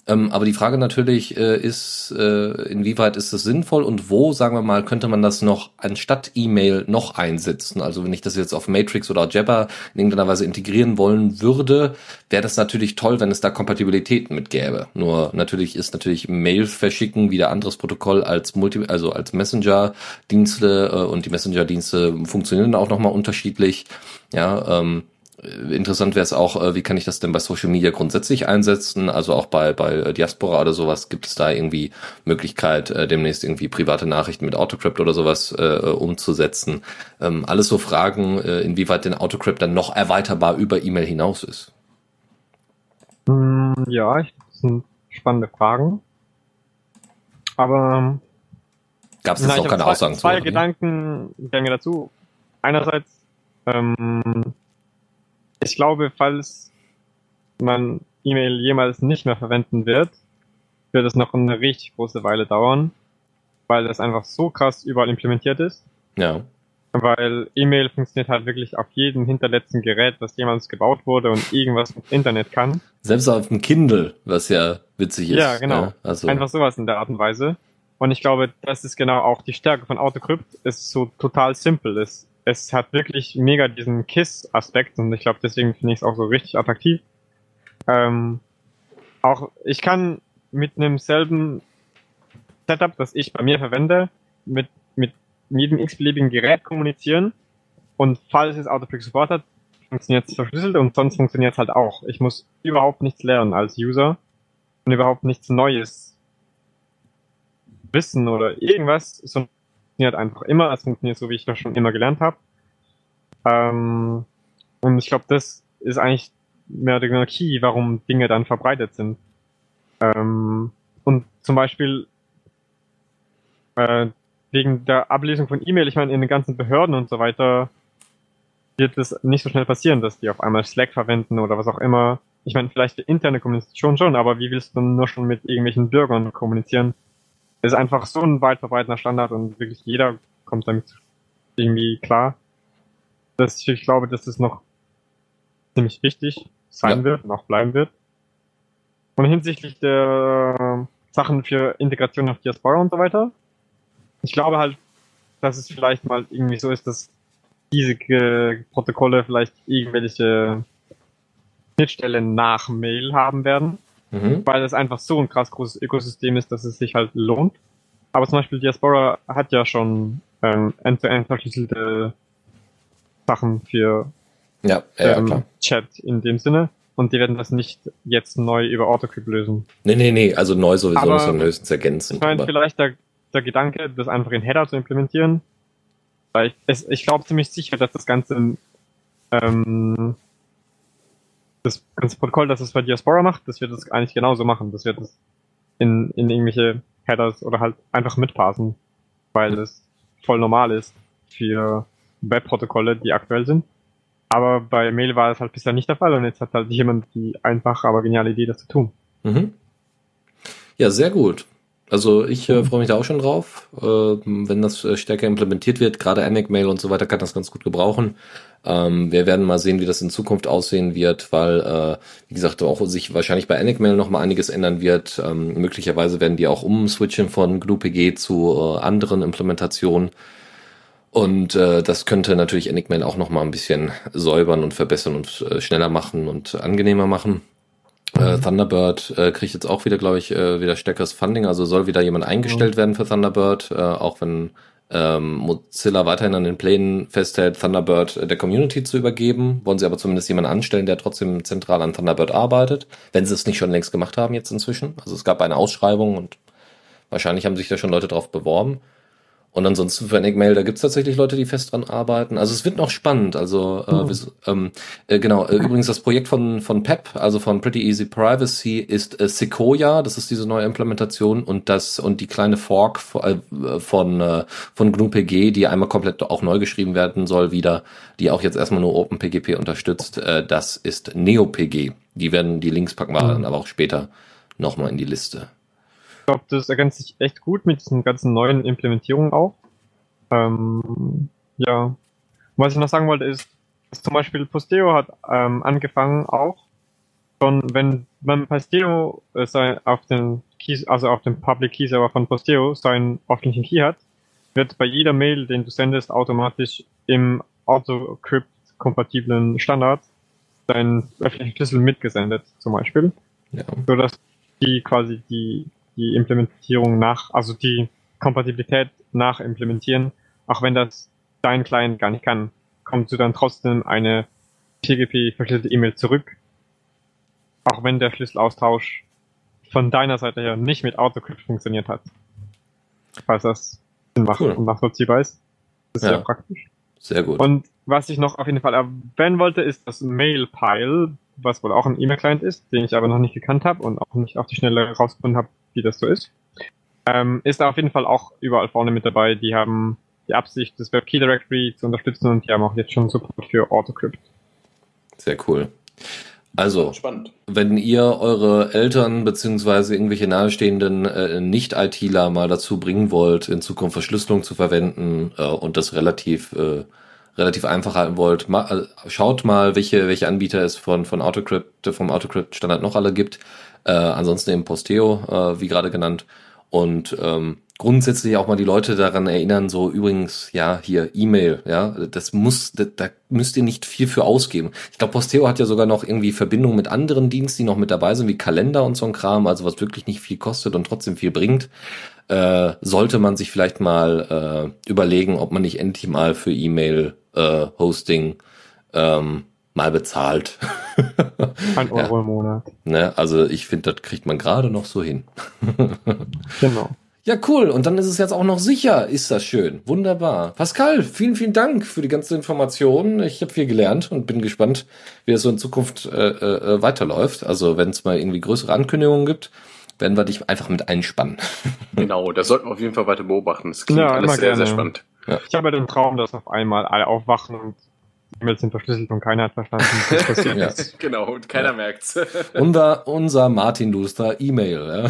Ähm, aber die Frage natürlich äh, ist, äh, inwieweit ist das sinnvoll und wo, sagen wir mal, könnte man das noch anstatt E-Mail noch einsetzen? Also wenn ich das jetzt auf Matrix oder Jabber in irgendeiner Weise integrieren wollen würde, wäre das natürlich toll, wenn es da Kompatibilitäten mit gäbe. Nur natürlich ist natürlich Mail verschicken wieder anderes Protokoll als Multi, also als Messenger-Dienste äh, und die Messenger-Dienste funktionieren auch nochmal unterschiedlich. Ja, ähm, äh, interessant wäre es auch, äh, wie kann ich das denn bei Social Media grundsätzlich einsetzen? Also auch bei, bei äh, Diaspora oder sowas, gibt es da irgendwie Möglichkeit, demnächst irgendwie private Nachrichten mit Autocrypt oder sowas äh, umzusetzen? Ähm, alles so Fragen, äh, inwieweit denn Autocrypt dann noch erweiterbar über E-Mail hinaus ist. Hm, ja, das sind spannende Fragen. Aber gab es jetzt noch keine zwei, Aussagen zwei zu? Zwei Gedanken mir dazu. Einerseits ähm, ich glaube, falls man E-Mail jemals nicht mehr verwenden wird, wird es noch eine richtig große Weile dauern, weil das einfach so krass überall implementiert ist. Ja. Weil E-Mail funktioniert halt wirklich auf jedem hinterletzten Gerät, was jemals gebaut wurde und irgendwas mit Internet kann. Selbst auf dem Kindle, was ja witzig ist. Ja, genau. Ja, also. Einfach sowas in der Art und Weise. Und ich glaube, das ist genau auch die Stärke von AutoCrypt, es so total simpel ist es hat wirklich mega diesen Kiss-Aspekt und ich glaube, deswegen finde ich es auch so richtig attraktiv. Ähm, auch ich kann mit einem selben Setup, das ich bei mir verwende, mit, mit jedem x-beliebigen Gerät kommunizieren und falls es Autopic Support hat, funktioniert es verschlüsselt und sonst funktioniert es halt auch. Ich muss überhaupt nichts lernen als User und überhaupt nichts Neues wissen oder irgendwas, sondern funktioniert einfach immer. Es funktioniert so, wie ich das schon immer gelernt habe. Ähm, und ich glaube, das ist eigentlich mehr der Key, warum Dinge dann verbreitet sind. Ähm, und zum Beispiel äh, wegen der Ablesung von E-Mail, ich meine, in den ganzen Behörden und so weiter wird es nicht so schnell passieren, dass die auf einmal Slack verwenden oder was auch immer. Ich meine, vielleicht die interne Kommunikation schon, aber wie willst du nur schon mit irgendwelchen Bürgern kommunizieren? Ist einfach so ein weit verbreiteter Standard und wirklich jeder kommt damit irgendwie klar. Dass ich glaube, dass es noch ziemlich wichtig sein ja. wird und auch bleiben wird. Und hinsichtlich der Sachen für Integration auf Diaspora und so weiter, ich glaube halt, dass es vielleicht mal irgendwie so ist, dass diese Protokolle vielleicht irgendwelche Schnittstellen nach Mail haben werden mhm. weil es einfach so ein krass großes Ökosystem ist, dass es sich halt lohnt. Aber zum Beispiel Diaspora hat ja schon ähm, end-to-end verschlüsselte Sachen für ja, ja, ähm, klar. Chat in dem Sinne. Und die werden das nicht jetzt neu über Autocrypt lösen. Nee, nee, nee, also neu sowieso, aber, sondern höchstens ergänzen. Ich meine, vielleicht der, der Gedanke, das einfach in Header zu implementieren, weil ich, es, ich glaube ziemlich sicher, dass das Ganze ähm, das ganze Protokoll, das es bei Diaspora macht, das wird es eigentlich genauso machen. Das wird es in, in irgendwelche Headers oder halt einfach mitpassen, weil es voll normal ist für Webprotokolle, die aktuell sind. Aber bei Mail war es halt bisher nicht der Fall und jetzt hat halt jemand die einfache, aber geniale Idee, das zu tun. Mhm. Ja, sehr gut. Also ich äh, freue mich da auch schon drauf, äh, wenn das äh, stärker implementiert wird. Gerade Mail und so weiter kann das ganz gut gebrauchen. Ähm, wir werden mal sehen, wie das in Zukunft aussehen wird, weil, äh, wie gesagt, auch sich wahrscheinlich bei Mail noch mal einiges ändern wird. Ähm, möglicherweise werden die auch umswitchen von GNU-PG zu äh, anderen Implementationen. Und äh, das könnte natürlich Enigmail auch noch mal ein bisschen säubern und verbessern und äh, schneller machen und angenehmer machen. Äh, mhm. Thunderbird äh, kriegt jetzt auch wieder, glaube ich, äh, wieder stärkeres Funding. Also soll wieder jemand eingestellt werden für Thunderbird, äh, auch wenn ähm, Mozilla weiterhin an den Plänen festhält, Thunderbird äh, der Community zu übergeben. Wollen sie aber zumindest jemanden anstellen, der trotzdem zentral an Thunderbird arbeitet, wenn sie es nicht schon längst gemacht haben jetzt inzwischen. Also es gab eine Ausschreibung und wahrscheinlich haben sich da schon Leute drauf beworben. Und ansonsten für Enigmail, da gibt's tatsächlich Leute, die fest dran arbeiten. Also es wird noch spannend. Also äh, mhm. ähm, äh, genau, äh, übrigens das Projekt von von PEP, also von Pretty Easy Privacy, ist äh, Sequoia, das ist diese neue Implementation und das und die kleine Fork von äh, von, äh, von GNU-PG, die einmal komplett auch neu geschrieben werden soll, wieder, die auch jetzt erstmal nur OpenPGP unterstützt, äh, das ist NeoPG. Die werden die Links packen wir mhm. dann aber auch später nochmal in die Liste. Ich glaube, das ergänzt sich echt gut mit diesen ganzen neuen Implementierungen auch. Ähm, ja. Was ich noch sagen wollte ist, zum Beispiel Posteo hat ähm, angefangen auch schon, wenn man Posteo äh, sein, auf den Keys, also auf dem Public Key Server von Posteo seinen öffentlichen Key hat, wird bei jeder Mail, den du sendest, automatisch im AutoCrypt kompatiblen Standard dein öffentlichen Schlüssel mitgesendet, zum Beispiel. Ja. So dass die quasi die die Implementierung nach, also die Kompatibilität nachimplementieren, auch wenn das dein Client gar nicht kann, kommst du dann trotzdem eine PGP verschlüsselte E-Mail zurück, auch wenn der Schlüsselaustausch von deiner Seite her nicht mit AutoCrypt funktioniert hat. Falls das Sinn macht cool. und nachvollziehbar ist. Das ist ja. sehr praktisch. Sehr gut. Und was ich noch auf jeden Fall erwähnen wollte, ist das Mailpile, was wohl auch ein E-Mail-Client ist, den ich aber noch nicht gekannt habe und auch nicht auf die Schnelle herausgefunden habe, wie das so ist. Ähm, ist auf jeden Fall auch überall vorne mit dabei. Die haben die Absicht, das Web Key Directory zu unterstützen und die haben auch jetzt schon Support für AutoCrypt. Sehr cool. Also, Spannend. wenn ihr eure Eltern beziehungsweise irgendwelche nahestehenden äh, Nicht-ITler mal dazu bringen wollt, in Zukunft Verschlüsselung zu verwenden äh, und das relativ äh, relativ einfach halten wollt, ma, äh, schaut mal, welche welche Anbieter es von von AutoCrypt vom AutoCrypt Standard noch alle gibt. Äh, ansonsten eben Posteo, äh, wie gerade genannt. Und ähm, grundsätzlich auch mal die Leute daran erinnern, so übrigens, ja, hier E-Mail, ja, das muss, da, da müsst ihr nicht viel für ausgeben. Ich glaube, Posteo hat ja sogar noch irgendwie Verbindung mit anderen Diensten, die noch mit dabei sind, wie Kalender und so ein Kram, also was wirklich nicht viel kostet und trotzdem viel bringt. Äh, sollte man sich vielleicht mal äh, überlegen, ob man nicht endlich mal für E-Mail-Hosting äh, ähm, mal bezahlt. <laughs> Ein Euro ja. im Monat. Ne, also ich finde, das kriegt man gerade noch so hin. <laughs> genau. Ja, cool. Und dann ist es jetzt auch noch sicher. Ist das schön. Wunderbar. Pascal, vielen, vielen Dank für die ganze Information. Ich habe viel gelernt und bin gespannt, wie es so in Zukunft äh, äh, weiterläuft. Also wenn es mal irgendwie größere Ankündigungen gibt, werden wir dich einfach mit einspannen. <laughs> genau, das sollten wir auf jeden Fall weiter beobachten. Das klingt ja, alles sehr, gerne. sehr spannend. Ja. Ich habe ja den Traum, dass auf einmal alle aufwachen und E-Mails sind verschlüsselt und keiner hat verstanden, was passiert ja. <laughs> Genau, und keiner ja. merkt's. <laughs> unser, unser Martin Luster E-Mail.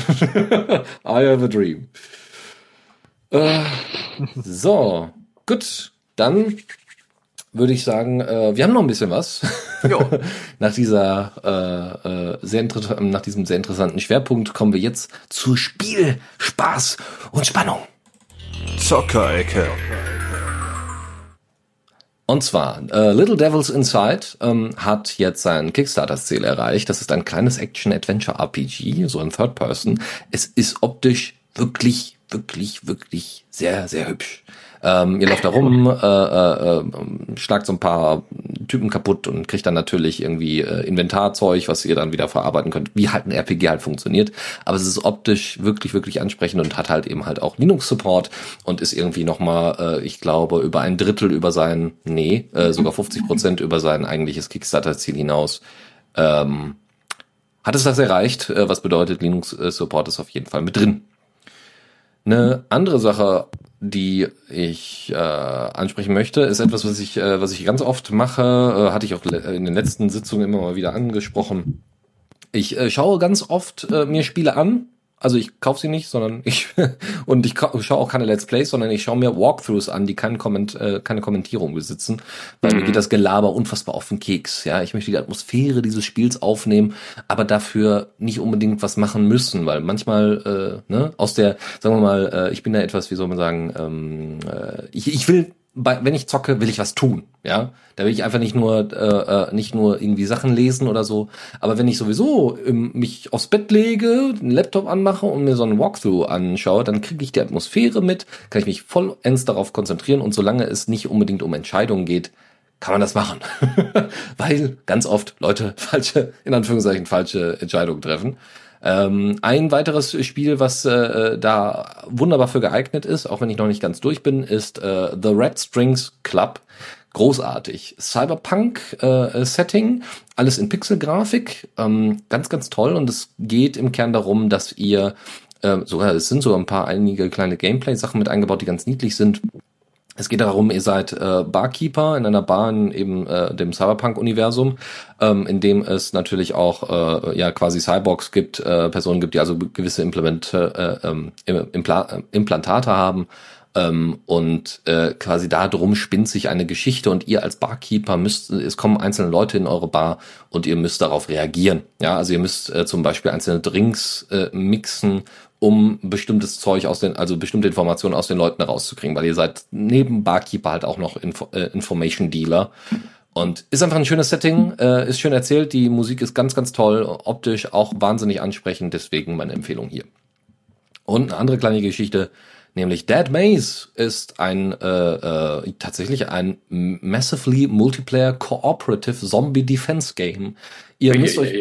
I have <laughs> a dream. Äh, so, gut, dann würde ich sagen, äh, wir haben noch ein bisschen was. Nach dieser äh, äh, sehr nach diesem sehr interessanten Schwerpunkt kommen wir jetzt zu Spiel, Spaß und Spannung. Zockerecke. Und zwar, äh, Little Devils Inside ähm, hat jetzt sein Kickstarter-Ziel erreicht. Das ist ein kleines Action-Adventure-RPG, so ein Third Person. Es ist optisch wirklich, wirklich, wirklich sehr, sehr hübsch. Ähm, ihr läuft da rum, äh, äh, äh, schlagt so ein paar Typen kaputt und kriegt dann natürlich irgendwie äh, Inventarzeug, was ihr dann wieder verarbeiten könnt, wie halt ein RPG halt funktioniert. Aber es ist optisch wirklich, wirklich ansprechend und hat halt eben halt auch Linux-Support und ist irgendwie nochmal, äh, ich glaube, über ein Drittel über sein, nee, äh, sogar 50 Prozent über sein eigentliches Kickstarter-Ziel hinaus. Ähm, hat es das erreicht, äh, was bedeutet, Linux-Support ist auf jeden Fall mit drin. Eine andere Sache, die ich äh, ansprechen möchte, ist etwas, was ich, äh, was ich ganz oft mache, äh, hatte ich auch in den letzten Sitzungen immer mal wieder angesprochen. Ich äh, schaue ganz oft äh, mir Spiele an, also ich kaufe sie nicht, sondern ich <laughs> und ich schaue auch keine Let's Plays, sondern ich schaue mir Walkthroughs an, die keinen Komment, äh, keine Kommentierung besitzen, weil mhm. mir geht das Gelaber unfassbar auf den Keks. Ja, ich möchte die Atmosphäre dieses Spiels aufnehmen, aber dafür nicht unbedingt was machen müssen, weil manchmal äh, ne aus der, sagen wir mal, äh, ich bin da etwas, wie soll man sagen, ähm, äh, ich, ich will bei, wenn ich zocke, will ich was tun, ja. Da will ich einfach nicht nur äh, äh nicht nur irgendwie Sachen lesen oder so. Aber wenn ich sowieso ähm, mich aufs Bett lege, den Laptop anmache und mir so einen Walkthrough anschaue, dann kriege ich die Atmosphäre mit, kann ich mich vollends darauf konzentrieren und solange es nicht unbedingt um Entscheidungen geht, kann man das machen. <laughs> Weil ganz oft Leute falsche, in Anführungszeichen, falsche Entscheidungen treffen. Ähm, ein weiteres Spiel, was äh, da wunderbar für geeignet ist, auch wenn ich noch nicht ganz durch bin, ist äh, The Red Strings Club. Großartig. Cyberpunk-Setting, äh, alles in Pixelgrafik, ähm, ganz, ganz toll. Und es geht im Kern darum, dass ihr äh, sogar, es sind so ein paar einige kleine Gameplay-Sachen mit eingebaut, die ganz niedlich sind es geht darum, ihr seid äh, Barkeeper in einer Bar in eben äh, dem Cyberpunk-Universum, ähm, in dem es natürlich auch äh, ja quasi Cyborgs gibt, äh, Personen gibt, die also gewisse Implemente, äh, ähm, Impla äh, Implantate haben ähm, und äh, quasi da drum spinnt sich eine Geschichte und ihr als Barkeeper müsst, es kommen einzelne Leute in eure Bar und ihr müsst darauf reagieren. Ja, also ihr müsst äh, zum Beispiel einzelne Drinks äh, mixen um bestimmtes Zeug aus den, also bestimmte Informationen aus den Leuten rauszukriegen, weil ihr seid neben Barkeeper halt auch noch Info, äh, Information Dealer. Und ist einfach ein schönes Setting, äh, ist schön erzählt, die Musik ist ganz, ganz toll, optisch auch wahnsinnig ansprechend, deswegen meine Empfehlung hier. Und eine andere kleine Geschichte, nämlich Dead Maze ist ein äh, äh, tatsächlich ein massively multiplayer cooperative Zombie Defense Game, Ihr müsst euch,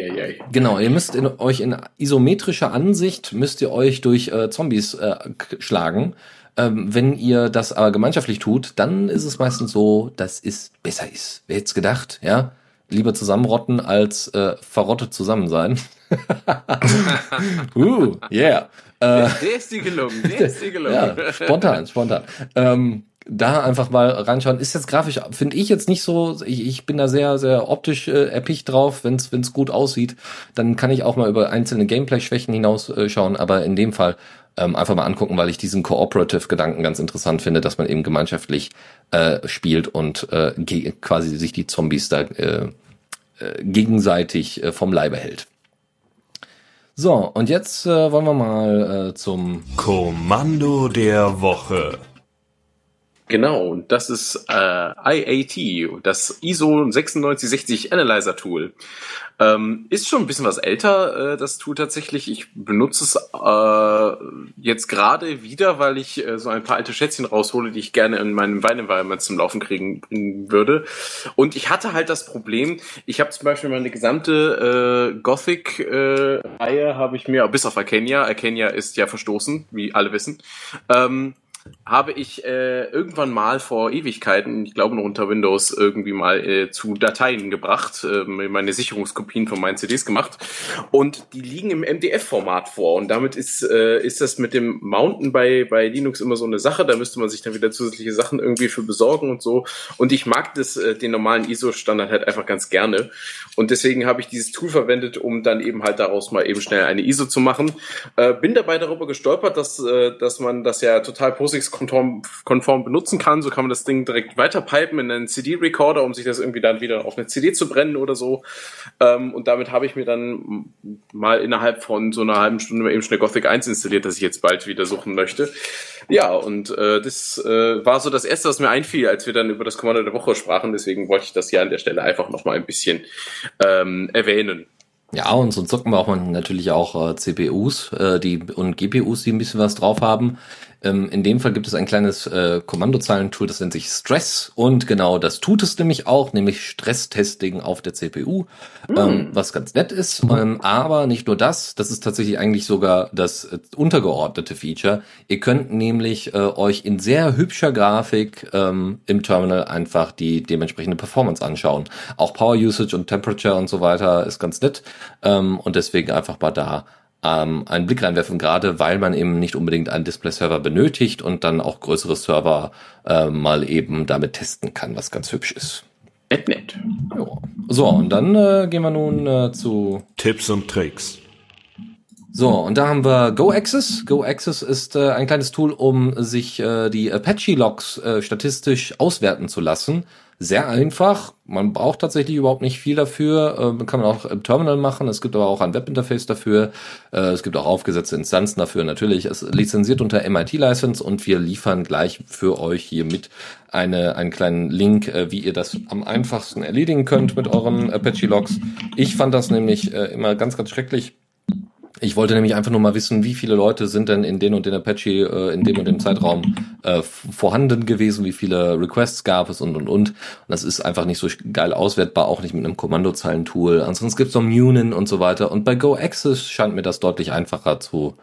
genau, ihr müsst in, euch in isometrischer Ansicht müsst ihr euch durch äh, Zombies äh, schlagen. Ähm, wenn ihr das aber gemeinschaftlich tut, dann ist es meistens so, dass es besser ist. Wer hätte gedacht, ja? Lieber zusammenrotten als äh, verrottet zusammen sein. <laughs> uh, yeah. Äh, der ist dir gelungen, der <laughs> ist dir gelungen. ja, spontan, spontan. Ähm, da einfach mal reinschauen. Ist jetzt grafisch, finde ich jetzt nicht so, ich, ich bin da sehr, sehr optisch äh, erpicht drauf, wenn es gut aussieht. Dann kann ich auch mal über einzelne Gameplay-Schwächen hinausschauen, äh, aber in dem Fall ähm, einfach mal angucken, weil ich diesen Cooperative-Gedanken ganz interessant finde, dass man eben gemeinschaftlich äh, spielt und äh, quasi sich die Zombies da äh, äh, gegenseitig äh, vom Leibe hält. So, und jetzt äh, wollen wir mal äh, zum Kommando der Woche. Genau, und das ist äh, IAT, das ISO 9660 Analyzer Tool. Ähm, ist schon ein bisschen was älter, äh, das Tool tatsächlich. Ich benutze es äh, jetzt gerade wieder, weil ich äh, so ein paar alte Schätzchen raushole, die ich gerne in meinem Weinenvironment zum Laufen kriegen bringen würde. Und ich hatte halt das Problem, ich habe zum Beispiel meine gesamte äh, Gothic-Reihe äh, habe ich mir, bis auf Arcania, Arcania ist ja verstoßen, wie alle wissen, ähm, habe ich äh, irgendwann mal vor Ewigkeiten, ich glaube noch unter Windows, irgendwie mal äh, zu Dateien gebracht, äh, meine Sicherungskopien von meinen CDs gemacht. Und die liegen im MDF-Format vor. Und damit ist, äh, ist das mit dem Mounten bei, bei Linux immer so eine Sache, da müsste man sich dann wieder zusätzliche Sachen irgendwie für besorgen und so. Und ich mag das, äh, den normalen ISO-Standard halt einfach ganz gerne. Und deswegen habe ich dieses Tool verwendet, um dann eben halt daraus mal eben schnell eine ISO zu machen. Äh, bin dabei darüber gestolpert, dass, äh, dass man das ja total POSIX-konform konform benutzen kann. So kann man das Ding direkt weiterpipen in einen CD-Recorder, um sich das irgendwie dann wieder auf eine CD zu brennen oder so. Ähm, und damit habe ich mir dann mal innerhalb von so einer halben Stunde eben schnell Gothic 1 installiert, das ich jetzt bald wieder suchen möchte. Ja, und äh, das äh, war so das Erste, was mir einfiel, als wir dann über das Kommando der Woche sprachen. Deswegen wollte ich das hier an der Stelle einfach nochmal ein bisschen ähm, erwähnen. Ja, und so zocken wir auch natürlich auch äh, CPUs äh, die, und GPUs, die ein bisschen was drauf haben. Ähm, in dem Fall gibt es ein kleines äh, Kommandozeilentool, das nennt sich Stress und genau das tut es nämlich auch, nämlich Stresstesting auf der CPU, mhm. ähm, was ganz nett ist. Ähm, aber nicht nur das, das ist tatsächlich eigentlich sogar das äh, untergeordnete Feature. Ihr könnt nämlich äh, euch in sehr hübscher Grafik ähm, im Terminal einfach die dementsprechende Performance anschauen. Auch Power Usage und Temperature und so weiter ist ganz nett ähm, und deswegen einfach mal da ähm, einen Blick reinwerfen, gerade weil man eben nicht unbedingt einen Display-Server benötigt und dann auch größere Server äh, mal eben damit testen kann, was ganz hübsch ist. Nett, nett. So, und dann äh, gehen wir nun äh, zu Tipps und Tricks. So, und da haben wir GoAccess. GoAccess ist äh, ein kleines Tool, um sich äh, die Apache-Logs äh, statistisch auswerten zu lassen sehr einfach. Man braucht tatsächlich überhaupt nicht viel dafür. Äh, kann man auch im Terminal machen. Es gibt aber auch ein Webinterface dafür. Äh, es gibt auch aufgesetzte Instanzen dafür. Natürlich, es lizenziert unter MIT-License und wir liefern gleich für euch hier mit eine, einen kleinen Link, äh, wie ihr das am einfachsten erledigen könnt mit euren Apache-Logs. Ich fand das nämlich äh, immer ganz, ganz schrecklich ich wollte nämlich einfach nur mal wissen, wie viele Leute sind denn in den und den Apache äh, in dem und dem Zeitraum äh, vorhanden gewesen, wie viele Requests gab es und und und. Und das ist einfach nicht so geil auswertbar, auch nicht mit einem Kommandozeilentool. Ansonsten gibt es noch Munin und so weiter. Und bei GoAccess scheint mir das deutlich einfacher zu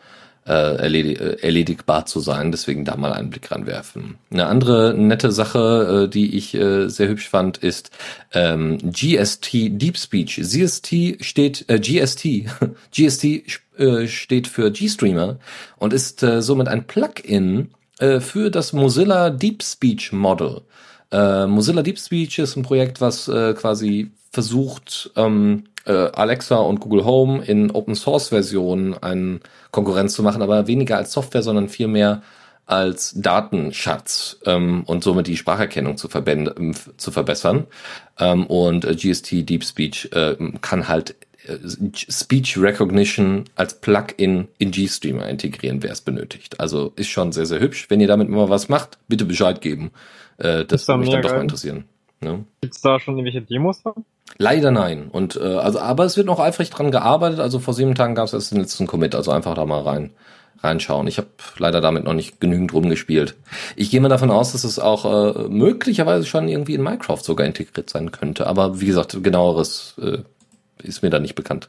erledig äh, erledigbar zu sein. Deswegen da mal einen Blick ranwerfen. Eine andere nette Sache, äh, die ich äh, sehr hübsch fand, ist ähm, GST Deep Speech. GST steht äh, GST GST <laughs> äh, steht für GStreamer und ist äh, somit ein Plugin äh, für das Mozilla Deep Speech Model. Äh, Mozilla Deep Speech ist ein Projekt, was äh, quasi versucht, ähm, äh, Alexa und Google Home in Open Source Versionen einen Konkurrenz zu machen, aber weniger als Software, sondern vielmehr als Datenschatz ähm, und somit die Spracherkennung zu, ähm, zu verbessern. Ähm, und äh, GST Deep Speech äh, kann halt äh, Speech Recognition als Plugin in GStreamer integrieren, wer es benötigt. Also ist schon sehr, sehr hübsch. Wenn ihr damit mal was macht, bitte Bescheid geben. Äh, das würde mich dann doch mal interessieren. Ne? Gibt's da schon irgendwelche Demos von? Leider nein. Und äh, also, aber es wird noch eifrig dran gearbeitet. Also vor sieben Tagen gab es erst den letzten Commit. Also einfach da mal rein reinschauen. Ich habe leider damit noch nicht genügend rumgespielt. Ich gehe mal davon aus, dass es auch äh, möglicherweise schon irgendwie in Minecraft sogar integriert sein könnte. Aber wie gesagt, genaueres äh, ist mir da nicht bekannt.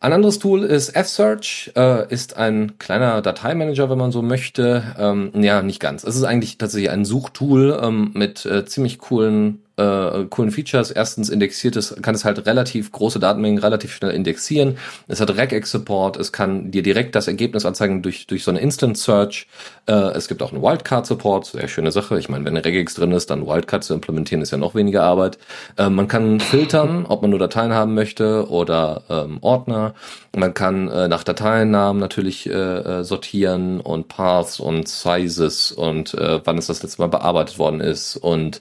Ein anderes Tool ist F-Search, äh, ist ein kleiner Dateimanager, wenn man so möchte. Ähm, ja, nicht ganz. Es ist eigentlich tatsächlich ein Suchtool ähm, mit äh, ziemlich coolen äh, coolen Features. Erstens indexiert es, kann es halt relativ große Datenmengen relativ schnell indexieren. Es hat Regex-Support, es kann dir direkt das Ergebnis anzeigen durch, durch so eine Instant Search. Äh, es gibt auch einen Wildcard-Support, sehr schöne Sache. Ich meine, wenn Regex drin ist, dann Wildcard zu implementieren, ist ja noch weniger Arbeit. Äh, man kann filtern, ob man nur Dateien haben möchte oder ähm, Ordner. Man kann äh, nach Dateiennamen natürlich äh, äh sortieren und Paths und Sizes und äh, wann es das letzte Mal bearbeitet worden ist und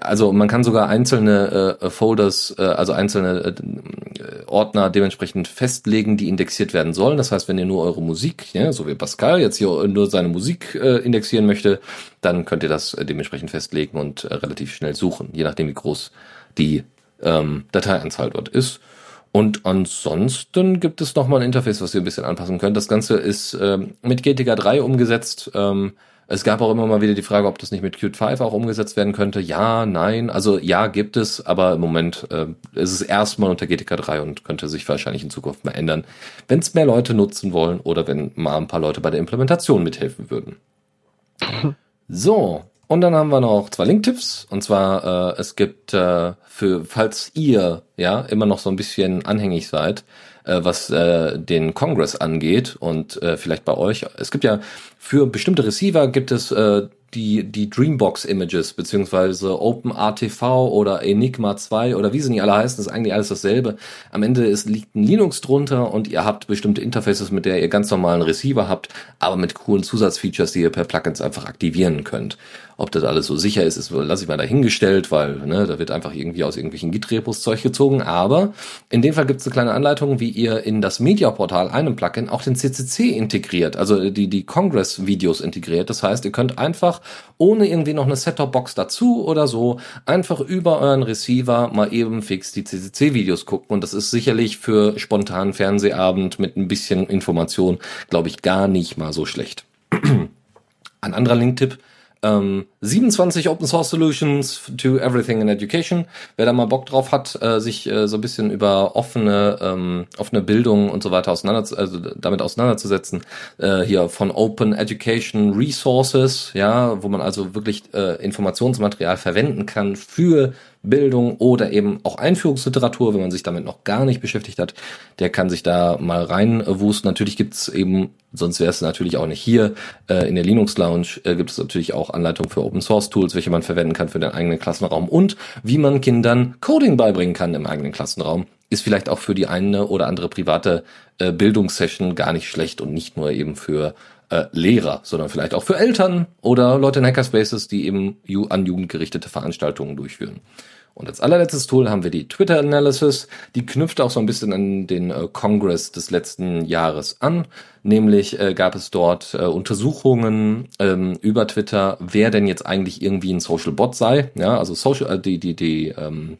also man kann sogar einzelne äh, Folders, äh, also einzelne äh, Ordner dementsprechend festlegen, die indexiert werden sollen. Das heißt, wenn ihr nur eure Musik, ja, so wie Pascal jetzt hier nur seine Musik äh, indexieren möchte, dann könnt ihr das äh, dementsprechend festlegen und äh, relativ schnell suchen, je nachdem wie groß die ähm, Dateianzahl dort ist. Und ansonsten gibt es nochmal ein Interface, was ihr ein bisschen anpassen könnt. Das Ganze ist ähm, mit GTK 3 umgesetzt. Ähm, es gab auch immer mal wieder die Frage, ob das nicht mit Qt 5 auch umgesetzt werden könnte. Ja, nein. Also ja, gibt es, aber im Moment äh, ist es erstmal unter GTK 3 und könnte sich wahrscheinlich in Zukunft mal ändern, wenn es mehr Leute nutzen wollen oder wenn mal ein paar Leute bei der Implementation mithelfen würden. So, und dann haben wir noch zwei Link-Tipps. Und zwar, äh, es gibt äh, für, falls ihr ja immer noch so ein bisschen anhängig seid, was äh, den Congress angeht und äh, vielleicht bei euch. Es gibt ja für bestimmte Receiver gibt es äh, die, die Dreambox Images, beziehungsweise OpenRTV oder Enigma 2 oder wie sie nicht alle heißen, ist eigentlich alles dasselbe. Am Ende ist, liegt ein Linux drunter und ihr habt bestimmte Interfaces, mit der ihr ganz normalen Receiver habt, aber mit coolen Zusatzfeatures, die ihr per Plugins einfach aktivieren könnt. Ob das alles so sicher ist, ist lasse ich mal dahingestellt, weil ne, da wird einfach irgendwie aus irgendwelchen Git-Repos Zeug gezogen. Aber in dem Fall gibt es eine kleine Anleitung, wie ihr in das Media-Portal einem Plugin auch den CCC integriert, also die, die Congress-Videos integriert. Das heißt, ihr könnt einfach ohne irgendwie noch eine Set-Top-Box dazu oder so einfach über euren Receiver mal eben fix die CCC-Videos gucken. Und das ist sicherlich für spontanen Fernsehabend mit ein bisschen Information, glaube ich, gar nicht mal so schlecht. <clears throat> Ein anderer Link-Tipp ähm, 27 Open Source Solutions to Everything in Education. Wer da mal Bock drauf hat, äh, sich äh, so ein bisschen über offene, ähm, offene Bildung und so weiter auseinander, also damit auseinanderzusetzen, äh, hier von Open Education Resources, ja, wo man also wirklich äh, Informationsmaterial verwenden kann für Bildung oder eben auch Einführungsliteratur, wenn man sich damit noch gar nicht beschäftigt hat, der kann sich da mal reinwusten. Natürlich gibt's eben, sonst wäre es natürlich auch nicht hier, äh, in der Linux Lounge äh, gibt es natürlich auch Anleitungen für Open Source Tools, welche man verwenden kann für den eigenen Klassenraum und wie man Kindern Coding beibringen kann im eigenen Klassenraum ist vielleicht auch für die eine oder andere private äh, Bildungssession gar nicht schlecht und nicht nur eben für äh, Lehrer, sondern vielleicht auch für Eltern oder Leute in Hackerspaces, die eben an jugendgerichtete Veranstaltungen durchführen. Und als allerletztes Tool haben wir die Twitter Analysis. Die knüpft auch so ein bisschen an den äh, Congress des letzten Jahres an. Nämlich äh, gab es dort äh, Untersuchungen ähm, über Twitter, wer denn jetzt eigentlich irgendwie ein Social Bot sei. Ja, also Social, die, die, die, ähm,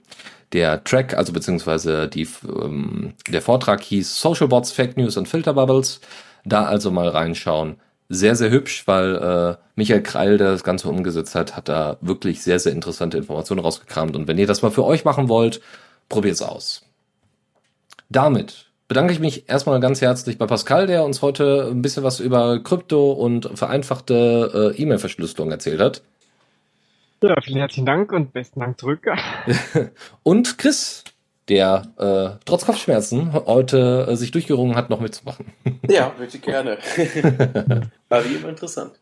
der Track, also beziehungsweise die, ähm, der Vortrag hieß Social Bots, Fake News und Filter Bubbles. Da also mal reinschauen sehr, sehr hübsch, weil äh, Michael Kreil, der das Ganze umgesetzt hat, hat da wirklich sehr, sehr interessante Informationen rausgekramt. Und wenn ihr das mal für euch machen wollt, probiert es aus. Damit bedanke ich mich erstmal ganz herzlich bei Pascal, der uns heute ein bisschen was über Krypto und vereinfachte äh, E-Mail-Verschlüsselung erzählt hat. Ja, vielen herzlichen Dank und besten Dank zurück. <laughs> und Chris, der äh, trotz Kopfschmerzen heute äh, sich durchgerungen hat, noch mitzumachen. <laughs> Ja, möchte ich gerne. <laughs> War wie immer interessant.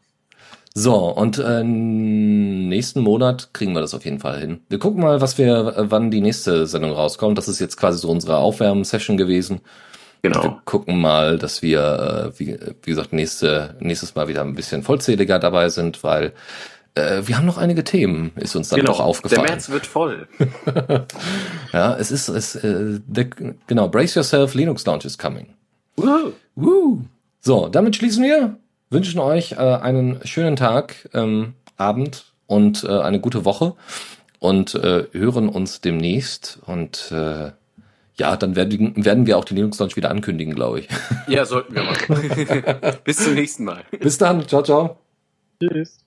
So, und äh, nächsten Monat kriegen wir das auf jeden Fall hin. Wir gucken mal, was wir, äh, wann die nächste Sendung rauskommt. Das ist jetzt quasi so unsere Aufwärmsession gewesen. Genau. Wir gucken mal, dass wir, äh, wie, wie gesagt, nächste, nächstes Mal wieder ein bisschen vollzähliger dabei sind, weil äh, wir haben noch einige Themen, ist uns dann genau, doch aufgefallen. Der März wird voll. <laughs> ja, es ist, es, äh, der, genau, brace yourself, Linux Launch is coming. Woo. Woo. So, damit schließen wir. Wünschen euch äh, einen schönen Tag, ähm, Abend und äh, eine gute Woche und äh, hören uns demnächst und äh, ja, dann werden, werden wir auch die Linux Launch wieder ankündigen, glaube ich. Ja, sollten wir mal. <laughs> Bis zum nächsten Mal. Bis dann. Ciao, ciao. Tschüss.